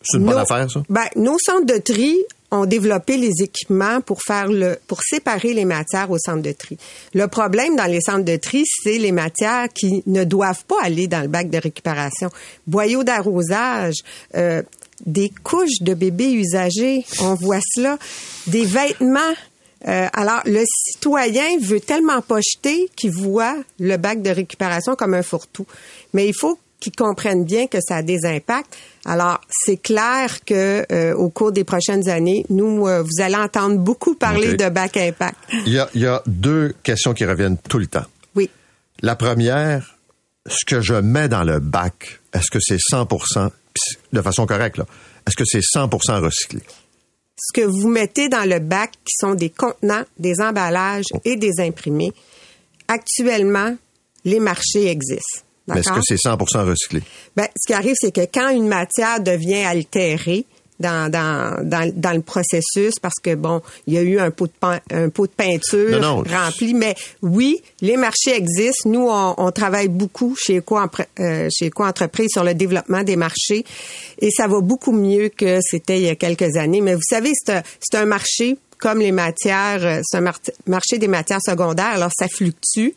C'est une bonne affaire, ça? Ben, nos centres de tri ont développé les équipements pour faire le pour séparer les matières au centre de tri. Le problème dans les centres de tri, c'est les matières qui ne doivent pas aller dans le bac de récupération. Boyaux d'arrosage, euh, des couches de bébés usagés, on voit cela, des vêtements. Euh, alors, le citoyen veut tellement pas jeter qu'il voit le bac de récupération comme un fourre-tout. Mais il faut qu'ils comprennent bien que ça a des impacts. Alors, c'est clair que euh, au cours des prochaines années, nous, euh, vous allez entendre beaucoup parler okay. de bac impact. Il y, a, il y a deux questions qui reviennent tout le temps. Oui. La première, ce que je mets dans le bac, est-ce que c'est 100% de façon correcte, là, est-ce que c'est 100 recyclé? Ce que vous mettez dans le bac, qui sont des contenants, des emballages et des imprimés, actuellement, les marchés existent. Mais est-ce que c'est 100 recyclé? Ben, ce qui arrive, c'est que quand une matière devient altérée, dans, dans, dans, dans, le processus parce que bon, il y a eu un pot de un pot de peinture rempli, mais oui, les marchés existent. Nous, on, on travaille beaucoup chez Eco, euh, chez Eco Entreprise sur le développement des marchés et ça va beaucoup mieux que c'était il y a quelques années. Mais vous savez, c'est un marché comme les matières, c'est un marché des matières secondaires. Alors ça fluctue.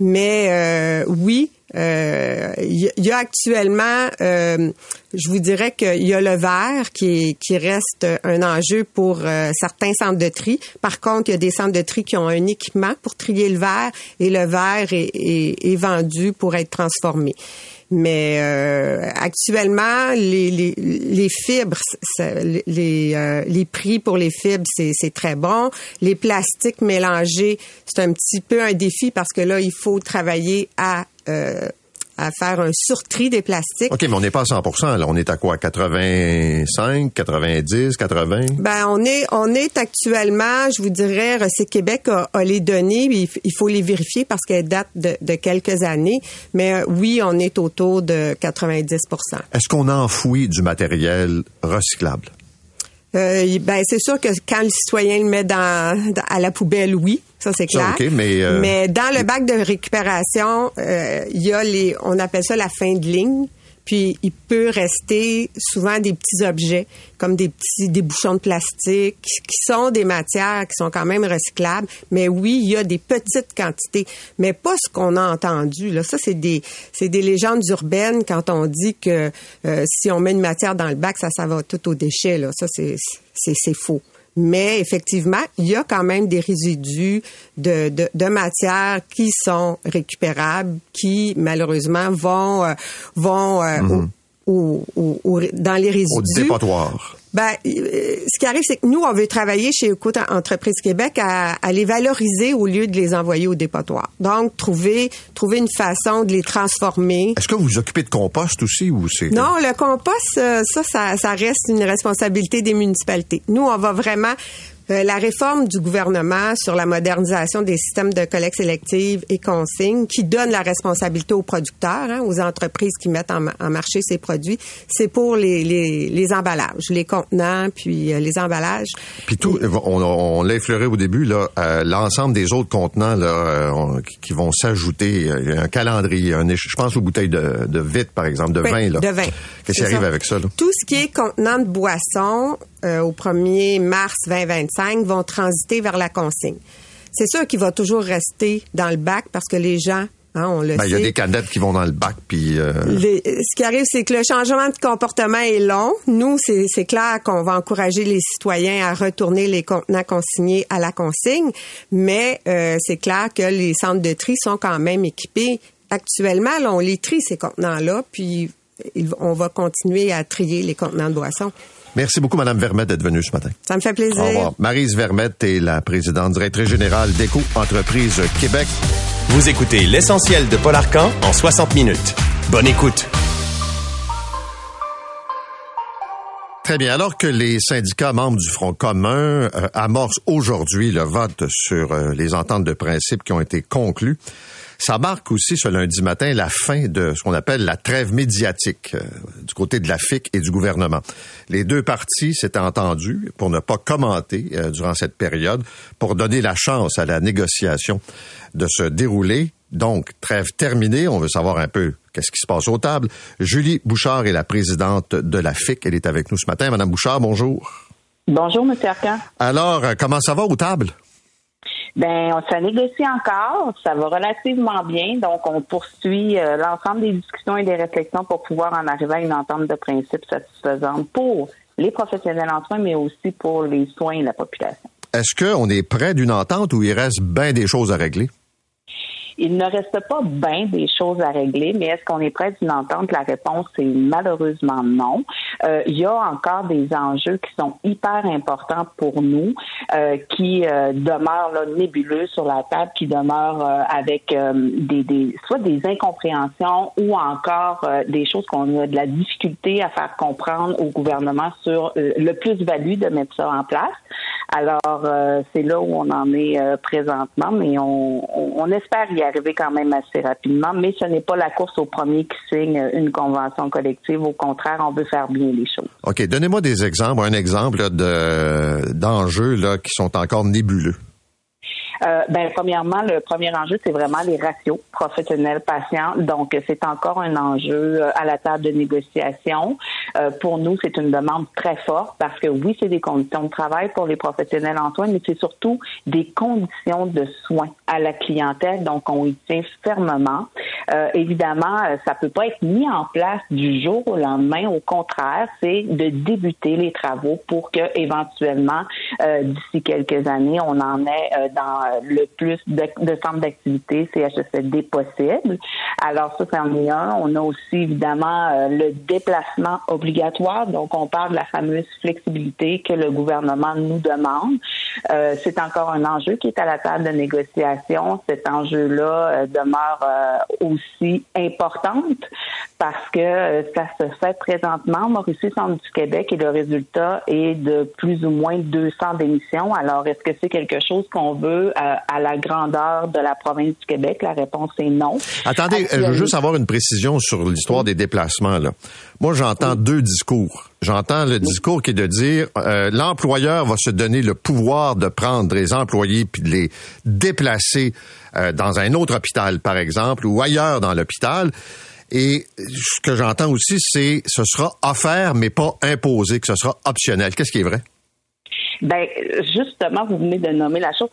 Mais euh, oui, il euh, y, a actuellement, euh, je vous dirais qu'il y a le verre qui, qui reste un enjeu pour euh, certains centres de tri. Par contre, il y a des centres de tri qui ont un équipement pour trier le verre et le verre est, est, vendu pour être transformé. Mais actuellement, les, les, les fibres, les, les prix pour les fibres, c'est très bon. Les plastiques mélangés, c'est un petit peu un défi parce que là, il faut travailler à euh, à faire un surtri des plastiques. OK, mais on n'est pas à 100 là. On est à quoi? 85, 90, 80? Ben, on est, on est actuellement, je vous dirais, Recyc Québec a, les données, il, faut les vérifier parce qu'elles datent de, quelques années. Mais euh, oui, on est autour de 90% Est-ce qu'on enfouit du matériel recyclable? Euh, ben, c'est sûr que quand le citoyen le met dans, à la poubelle, oui, ça c'est clair. mais, euh, mais dans le bac de récupération, euh, il y a les, on appelle ça la fin de ligne. Puis il peut rester souvent des petits objets comme des petits des bouchons de plastique qui sont des matières qui sont quand même recyclables. Mais oui, il y a des petites quantités, mais pas ce qu'on a entendu. Là, ça c'est des c'est des légendes urbaines quand on dit que euh, si on met une matière dans le bac, ça ça va tout au déchet. Là, ça c'est c'est c'est faux mais effectivement, il y a quand même des résidus de, de, de matières qui sont récupérables, qui malheureusement vont euh, vont euh, mhm. au, au, dans les résidus. Au dépotoir. Ben, euh, ce qui arrive, c'est que nous, on veut travailler chez Écoute Entreprise Québec à, à, les valoriser au lieu de les envoyer au dépotoir. Donc, trouver trouver une façon de les transformer. Est-ce que vous vous occupez de compost aussi ou c'est Non, le compost, euh, ça, ça, ça reste une responsabilité des municipalités. Nous, on va vraiment euh, la réforme du gouvernement sur la modernisation des systèmes de collecte sélective et consigne, qui donne la responsabilité aux producteurs, hein, aux entreprises qui mettent en, marché ces produits, c'est pour les, les, les, emballages, les contenants, puis euh, les emballages. Puis tout, on, on l'a effleuré au début, là, euh, l'ensemble des autres contenants là, qui vont s'ajouter, un calendrier, un, je pense aux bouteilles de, de vitre, par exemple, de vin. Là. De vin. Qu'est-ce qui arrive avec ça? Là? Tout ce qui est contenant de boisson, euh, au 1er mars 2025 vont transiter vers la consigne. C'est sûr qu'il va toujours rester dans le bac parce que les gens Hein, on le ben, Il y a des cadettes qui vont dans le bac, puis... Euh... ce qui arrive, c'est que le changement de comportement est long. Nous, c'est clair qu'on va encourager les citoyens à retourner les contenants consignés à la consigne, mais euh, c'est clair que les centres de tri sont quand même équipés. Actuellement, là, on les trie, ces contenants-là, puis on va continuer à trier les contenants de boissons. Merci beaucoup, Madame Vermette, d'être venue ce matin. Ça me fait plaisir. Au revoir. Marise Vermette est la présidente directrice générale d'Éco Entreprise Québec. Vous écoutez l'essentiel de Paul Arcan en 60 minutes. Bonne écoute. Très bien. Alors que les syndicats membres du Front commun euh, amorcent aujourd'hui le vote sur euh, les ententes de principe qui ont été conclues, ça marque aussi ce lundi matin la fin de ce qu'on appelle la trêve médiatique euh, du côté de la FIC et du gouvernement. Les deux partis s'étaient entendus pour ne pas commenter euh, durant cette période, pour donner la chance à la négociation de se dérouler. Donc, trêve terminée. On veut savoir un peu qu'est-ce qui se passe aux tables. Julie Bouchard est la présidente de la FIC. Elle est avec nous ce matin. Madame Bouchard, bonjour. Bonjour, M. Arcan. Alors, euh, comment ça va aux tables? Ben, ça négocie encore, ça va relativement bien, donc on poursuit euh, l'ensemble des discussions et des réflexions pour pouvoir en arriver à une entente de principe satisfaisante pour les professionnels en soins, mais aussi pour les soins et la population. Est-ce qu'on est près d'une entente ou il reste bien des choses à régler? Il ne reste pas bien des choses à régler, mais est-ce qu'on est prêt d'une entente? La réponse est malheureusement non. Euh, il y a encore des enjeux qui sont hyper importants pour nous, euh, qui euh, demeurent là, nébuleux sur la table, qui demeurent avec des, des, soit des incompréhensions ou encore des choses qu'on a de la difficulté à faire comprendre au gouvernement sur le plus-value de mettre ça en place. Alors, euh, c'est là où on en est euh, présentement, mais on, on, espère y arriver quand même assez rapidement. Mais ce n'est pas la course au premier qui signe une convention collective. Au contraire, on veut faire bien les choses. OK. Donnez-moi des exemples, un exemple de d'enjeux là qui sont encore nébuleux. Euh, ben, premièrement, le premier enjeu, c'est vraiment les ratios professionnels-patients. Donc, c'est encore un enjeu euh, à la table de négociation. Euh, pour nous, c'est une demande très forte parce que oui, c'est des conditions de travail pour les professionnels en soins, mais c'est surtout des conditions de soins à la clientèle. Donc, on y tient fermement. Euh, évidemment, ça peut pas être mis en place du jour au lendemain. Au contraire, c'est de débuter les travaux pour que éventuellement, d'ici quelques années, on en ait dans le plus de, centres d'activité CHSLD possible. Alors ça, c'en est un. On a aussi évidemment euh, le déplacement obligatoire. Donc on parle de la fameuse flexibilité que le gouvernement nous demande. Euh, c'est encore un enjeu qui est à la table de négociation. Cet enjeu-là euh, demeure aussi importante parce que ça se fait présentement. Mauricie Centre du Québec et le résultat est de plus ou moins 200 démissions. Alors, est-ce que c'est quelque chose qu'on veut à la grandeur de la province du Québec? La réponse est non. Attendez, je veux juste avoir une précision sur l'histoire des déplacements. Là. Moi, j'entends deux discours. J'entends le discours qui est de dire euh, l'employeur va se donner le pouvoir de prendre les employés puis de les déplacer euh, dans un autre hôpital, par exemple, ou ailleurs dans l'hôpital. Et ce que j'entends aussi, c'est ce sera offert, mais pas imposé, que ce sera optionnel. Qu'est-ce qui est vrai? Ben, justement, vous venez de nommer la chose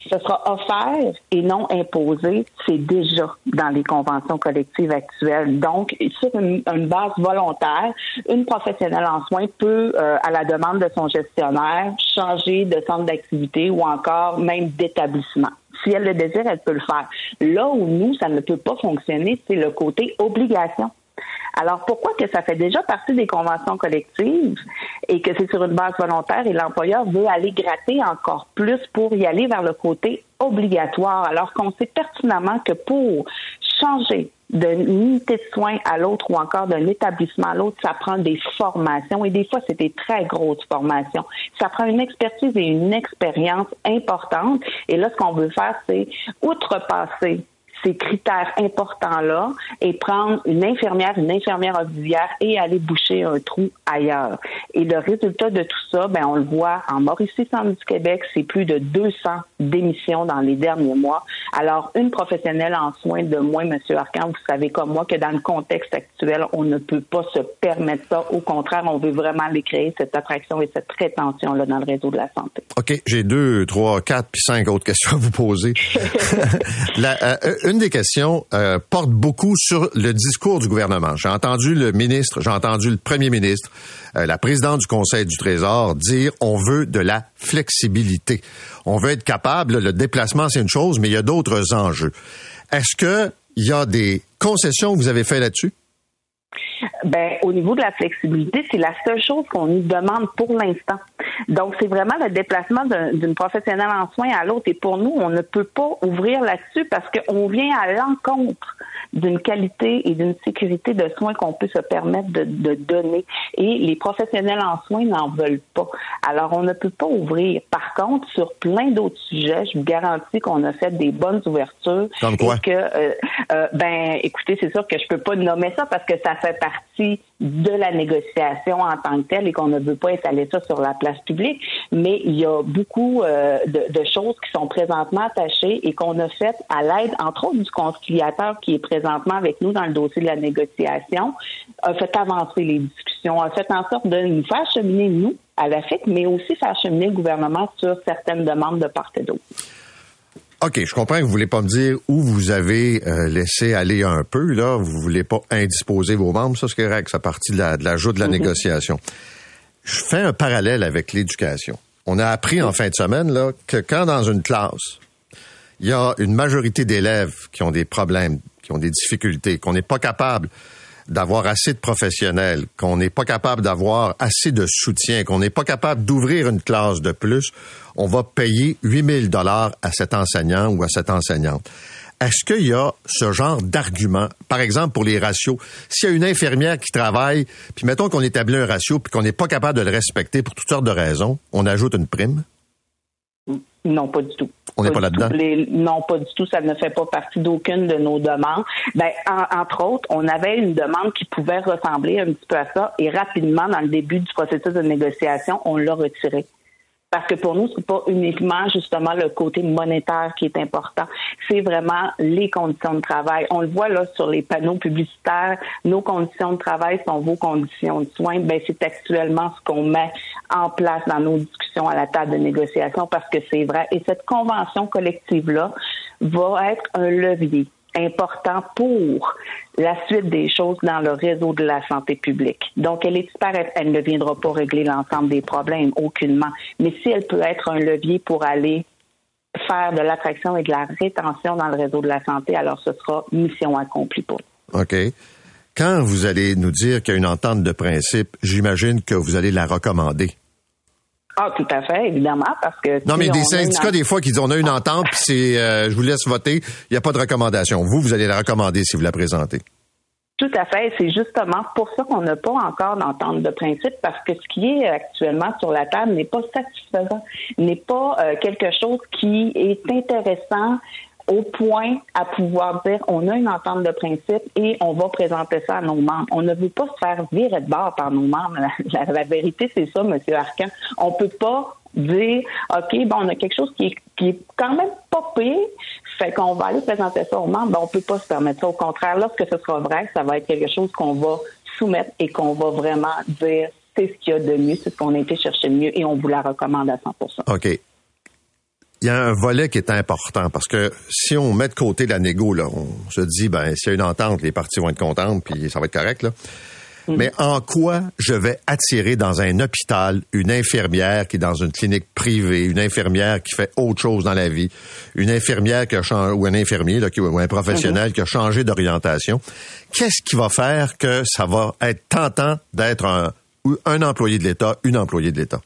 ce sera offert et non imposé, c'est déjà dans les conventions collectives actuelles. Donc, sur une, base volontaire, une professionnelle en soins peut, euh, à la demande de son gestionnaire, changer de centre d'activité ou encore même d'établissement. Si elle le désire, elle peut le faire. Là où nous, ça ne peut pas fonctionner, c'est le côté obligation. Alors pourquoi que ça fait déjà partie des conventions collectives et que c'est sur une base volontaire et l'employeur veut aller gratter encore plus pour y aller vers le côté obligatoire alors qu'on sait pertinemment que pour changer d'une unité de soins à l'autre ou encore d'un établissement à l'autre, ça prend des formations et des fois c'est des très grosses formations. Ça prend une expertise et une expérience importante et là ce qu'on veut faire c'est outrepasser ces critères importants-là et prendre une infirmière, une infirmière auxiliaire et aller boucher un trou ailleurs. Et le résultat de tout ça, ben, on le voit en Mauricie, Centre du Québec, c'est plus de 200 démissions dans les derniers mois. Alors, une professionnelle en soins de moins, Monsieur Arcan, vous savez comme moi que dans le contexte actuel, on ne peut pas se permettre ça. Au contraire, on veut vraiment aller créer cette attraction et cette rétention-là dans le réseau de la santé. OK, j'ai deux, trois, quatre, puis cinq autres questions à vous poser. la, euh, une des questions euh, porte beaucoup sur le discours du gouvernement. J'ai entendu le ministre, j'ai entendu le premier ministre, euh, la présidente du Conseil du Trésor dire on veut de la flexibilité. On veut être capable, le déplacement c'est une chose, mais il y a d'autres enjeux. Est-ce que il y a des concessions que vous avez faites là-dessus? Ben, au niveau de la flexibilité, c'est la seule chose qu'on nous demande pour l'instant. Donc, c'est vraiment le déplacement d'une professionnelle en soins à l'autre. Et pour nous, on ne peut pas ouvrir là-dessus parce qu'on vient à l'encontre d'une qualité et d'une sécurité de soins qu'on peut se permettre de, de, donner. Et les professionnels en soins n'en veulent pas. Alors, on ne peut pas ouvrir. Par contre, sur plein d'autres sujets, je vous garantis qu'on a fait des bonnes ouvertures. Comme quoi? Et que, euh, euh, ben, écoutez, c'est sûr que je peux pas nommer ça parce que ça partie de la négociation en tant que telle et qu'on ne veut pas étaler ça sur la place publique, mais il y a beaucoup euh, de, de, choses qui sont présentement attachées et qu'on a faites à l'aide, entre autres, du conciliateur qui est présentement avec nous dans le dossier de la négociation, a fait avancer les discussions, a fait en sorte de nous faire cheminer, nous, à la FIC, mais aussi faire cheminer le gouvernement sur certaines demandes de part et d'autre. OK, je comprends que vous voulez pas me dire où vous avez euh, laissé aller un peu, là. Vous voulez pas indisposer vos membres. Ça, c'est correct. Ça partie de la, de la de la mhm. négociation. Je fais un parallèle avec l'éducation. On a appris en fin de semaine, là, que quand dans une classe, il y a une majorité d'élèves qui ont des problèmes, qui ont des difficultés, qu'on n'est pas capable d'avoir assez de professionnels, qu'on n'est pas capable d'avoir assez de soutien, qu'on n'est pas capable d'ouvrir une classe de plus, on va payer 8000 dollars à cet enseignant ou à cette enseignante. Est-ce qu'il y a ce genre d'argument, par exemple pour les ratios, s'il y a une infirmière qui travaille, puis mettons qu'on établit un ratio puis qu'on n'est pas capable de le respecter pour toutes sortes de raisons, on ajoute une prime? Non, pas du tout. On n'est pas, là-dedans? Non, pas du tout. Ça ne fait pas partie d'aucune de nos demandes. Ben, entre autres, on avait une demande qui pouvait ressembler un petit peu à ça et rapidement, dans le début du processus de négociation, on l'a retiré. Parce que pour nous, c'est pas uniquement justement le côté monétaire qui est important, c'est vraiment les conditions de travail. On le voit là sur les panneaux publicitaires, nos conditions de travail sont vos conditions de soins. Ben c'est actuellement ce qu'on met en place dans nos discussions à la table de négociation parce que c'est vrai. Et cette convention collective là va être un levier important pour la suite des choses dans le réseau de la santé publique. Donc, elle est disparate. Elle ne viendra pas régler l'ensemble des problèmes, aucunement. Mais si elle peut être un levier pour aller faire de l'attraction et de la rétention dans le réseau de la santé, alors ce sera mission accomplie pour OK. Quand vous allez nous dire qu'il y a une entente de principe, j'imagine que vous allez la recommander. Ah, tout à fait, évidemment, parce que... Non, mais des syndicats, des fois, qui disent on a une entente, puis c'est, euh, je vous laisse voter, il n'y a pas de recommandation. Vous, vous allez la recommander si vous la présentez. Tout à fait. C'est justement pour ça qu'on n'a pas encore d'entente de principe, parce que ce qui est actuellement sur la table n'est pas satisfaisant, n'est pas euh, quelque chose qui est intéressant au point à pouvoir dire on a une entente de principe et on va présenter ça à nos membres. On ne veut pas se faire virer de bord par nos membres. La, vérité, c'est ça, M. Arcan. On peut pas dire OK, bon, on a quelque chose qui est, qui est quand même pas pire, fait qu'on va aller présenter ça aux membres. Ben, on peut pas se permettre ça. Au contraire, lorsque ce sera vrai, ça va être quelque chose qu'on va soumettre et qu'on va vraiment dire c'est ce qu'il y a de mieux, c'est ce qu'on a été chercher de mieux et on vous la recommande à 100% OK il y a un volet qui est important parce que si on met de côté la négo, là, on se dit, ben, s'il y a une entente, les parties vont être contentes, puis ça va être correct, là. Mm-hmm. Mais en quoi je vais attirer dans un hôpital une infirmière qui est dans une clinique privée, une infirmière qui fait autre chose dans la vie, une infirmière qui a changé, ou un infirmier là, qui, ou un professionnel mm-hmm. qui a changé d'orientation. Qu'est-ce qui va faire que ça va être tentant d'être un, un employé de l'État, une employée de l'État?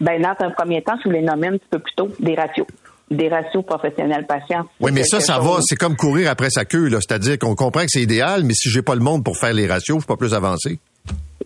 Ben, dans un premier temps, je vous les un petit peu plus tôt, des ratios des ratios professionnels patients. Oui, mais ça, ça va, c'est comme courir après sa queue, là. C'est-à-dire qu'on comprend que c'est idéal, mais si j'ai pas le monde pour faire les ratios, je peux pas plus avancer.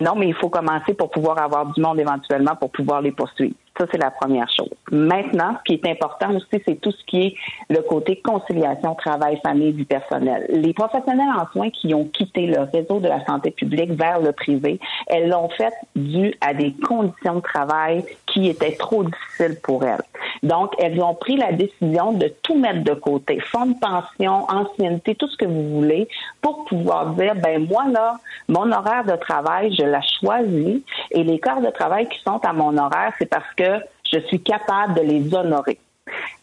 Non, mais il faut commencer pour pouvoir avoir du monde éventuellement pour pouvoir les poursuivre. Ça, c'est la première chose. Maintenant, ce qui est important aussi, c'est tout ce qui est le côté conciliation, travail, famille, du personnel. Les professionnels en soins qui ont quitté le réseau de la santé publique vers le privé, elles l'ont fait dû à des conditions de travail qui étaient trop difficiles pour elles. Donc, elles ont pris la décision de tout mettre de côté, fonds de pension, ancienneté, tout ce que vous voulez, pour pouvoir dire, ben moi là, mon horaire de travail, je l'ai choisi, et les corps de travail qui sont à mon horaire, c'est parce que je suis capable de les honorer.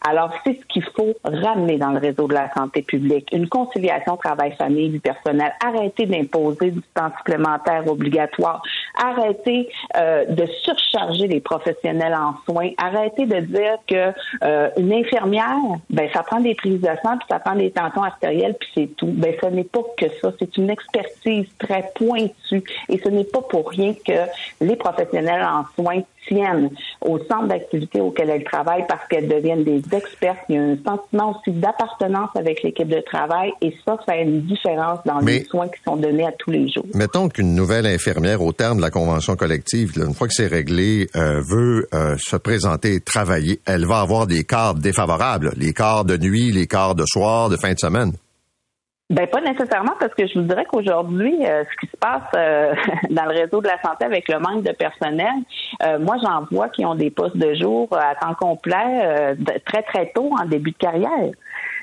Alors, c'est ce qu'il faut ramener dans le réseau de la santé publique. Une conciliation travail-famille du personnel. Arrêter d'imposer du temps supplémentaire obligatoire. Arrêter euh, de surcharger les professionnels en soins. Arrêter de dire que euh, une infirmière, ben ça prend des prises de sang, puis ça prend des tensions artérielles, puis c'est tout. Ben ce n'est pas que ça. C'est une expertise très pointue. Et ce n'est pas pour rien que les professionnels en soins tiennent au centre d'activité auquel elles travaillent parce qu'elles deviennent des experts. Il y a un sentiment aussi d'appartenance avec l'équipe de travail et ça fait une différence dans les soins qui sont donnés à tous les jours. Mettons qu'une nouvelle infirmière au terme de la convention collective, une fois que c'est réglé, euh, veut euh, se présenter et travailler, elle va avoir des cadres défavorables, les quarts de nuit, les quarts de soir, de fin de semaine. Ben pas nécessairement parce que je vous dirais qu'aujourd'hui, euh, ce qui se passe euh, dans le réseau de la santé avec le manque de personnel, euh, moi j'en vois qui ont des postes de jour à temps complet très très tôt en début de carrière.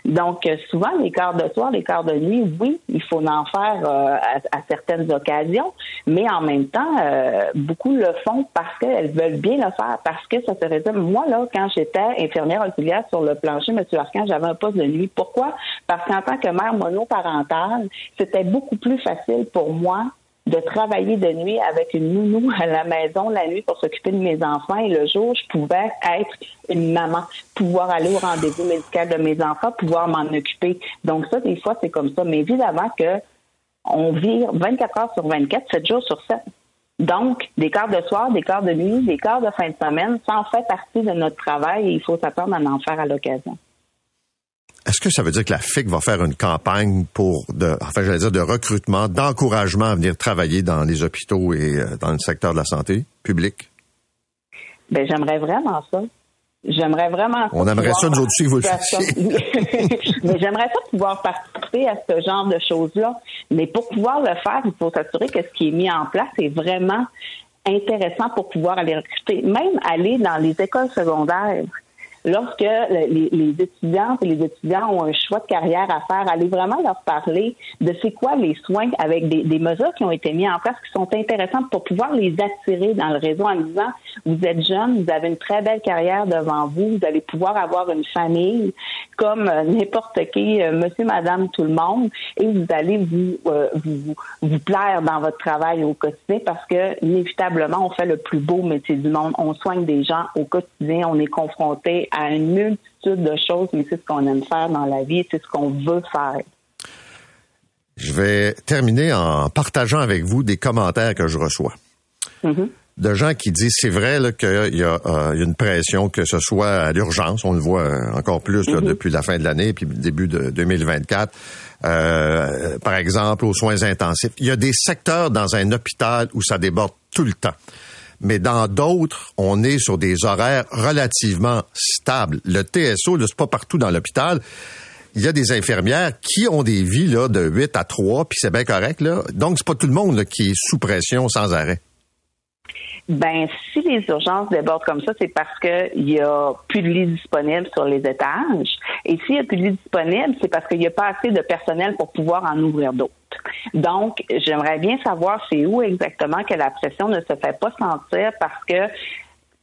Donc, euh, souvent, les quarts de soir, les quarts de nuit, oui, il faut en faire euh, à, certaines occasions, mais en même temps, euh, beaucoup le font parce qu'elles veulent bien le faire, parce que ça se résume. Moi, là, quand j'étais infirmière auxiliaire sur le plancher, M. Arcan, j'avais un poste de nuit. Pourquoi? Parce qu'en tant que mère monoparentale, c'était beaucoup plus facile pour moi de travailler de nuit avec une nounou à la maison la nuit pour s'occuper de mes enfants et le jour, je pouvais être une maman, pouvoir aller au rendez-vous médical de mes enfants, pouvoir m'en occuper. Donc ça, des fois, c'est comme ça. Mais évidemment que on vit 24 heures sur 24, 7 jours sur 7. Donc, des quarts de soir, des quarts de nuit, des quarts de fin de semaine, ça en fait partie de notre travail et il faut s'attendre à en faire à l'occasion. Est-ce que ça veut dire que la FIC va faire une campagne pour, de, enfin, j'allais dire, de recrutement, d'encouragement à venir travailler dans les hôpitaux et euh, dans le secteur de la santé publique? Ben, j'aimerais vraiment ça. J'aimerais vraiment. On aimerait ça, nous autres aussi, vous le fassiez. Mais j'aimerais ça pouvoir participer à ce genre de choses-là. Mais pour pouvoir le faire, il faut s'assurer que ce qui est mis en place est vraiment intéressant pour pouvoir aller recruter. Même aller dans les écoles secondaires lorsque les, les, étudiantes et les étudiants ont un choix de carrière à faire, allez vraiment leur parler de c'est quoi les soins avec des, des, mesures qui ont été mises en place qui sont intéressantes pour pouvoir les attirer dans le réseau en disant vous êtes jeune, vous avez une très belle carrière devant vous, vous allez pouvoir avoir une famille comme euh, n'importe qui, euh, monsieur, madame, tout le monde, et vous allez vous, euh, vous, vous plaire dans votre travail au quotidien parce que inévitablement on fait le plus beau métier du monde, on soigne des gens au quotidien, on est confronté à une multitude de choses, mais c'est ce qu'on aime faire dans la vie, c'est ce qu'on veut faire. Je vais terminer en partageant avec vous des commentaires que je reçois. Mm-hmm. De gens qui disent c'est vrai qu'il y, a euh, une pression, que ce soit à l'urgence, on le voit euh, encore plus mm-hmm. depuis la fin de l'année puis début de 2024. Euh, par exemple, aux soins intensifs. Il y a des secteurs dans un hôpital où ça déborde tout le temps mais dans d'autres, on est sur des horaires relativement stables. Le TSO, c'est pas partout dans l'hôpital. Il y a des infirmières qui ont des vies là, de 8 à 3, puis c'est bien correct. Là. Donc, c'est pas tout le monde qui est sous pression sans arrêt. Ben, si les urgences débordent comme ça, c'est parce qu'il y a plus de lits disponibles sur les étages. Et s'il y a plus de lits disponibles, c'est parce qu'il n'y a pas assez de personnel pour pouvoir en ouvrir d'autres. Donc, j'aimerais bien savoir c'est où exactement que la pression ne se fait pas sentir parce que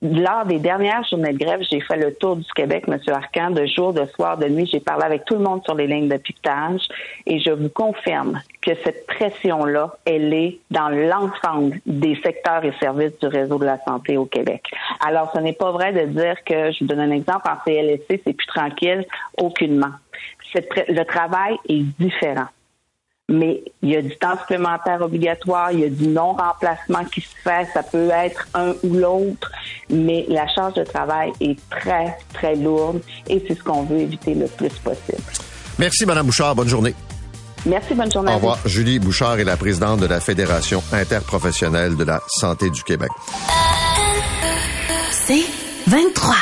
lors des dernières journées de grève, j'ai fait le tour du Québec, M. Arcan, de jour, de soir, de nuit. J'ai parlé avec tout le monde sur les lignes de piquetage et je vous confirme que cette pression-là, elle est dans l'ensemble des secteurs et services du réseau de la santé au Québec. Alors, ce n'est pas vrai de dire que, je vous donne un exemple, en CLSC, c'est plus tranquille, aucunement. Le travail est différent mais il y a du temps supplémentaire obligatoire, il y a du non-remplacement qui se fait, ça peut être un ou l'autre, mais la charge de travail est très, très lourde et c'est ce qu'on veut éviter le plus possible. Merci, Madame Bouchard. Bonne journée. Merci, bonne journée. Au revoir. Julie Bouchard est la présidente de la Fédération interprofessionnelle de la santé du Québec. C'est 23.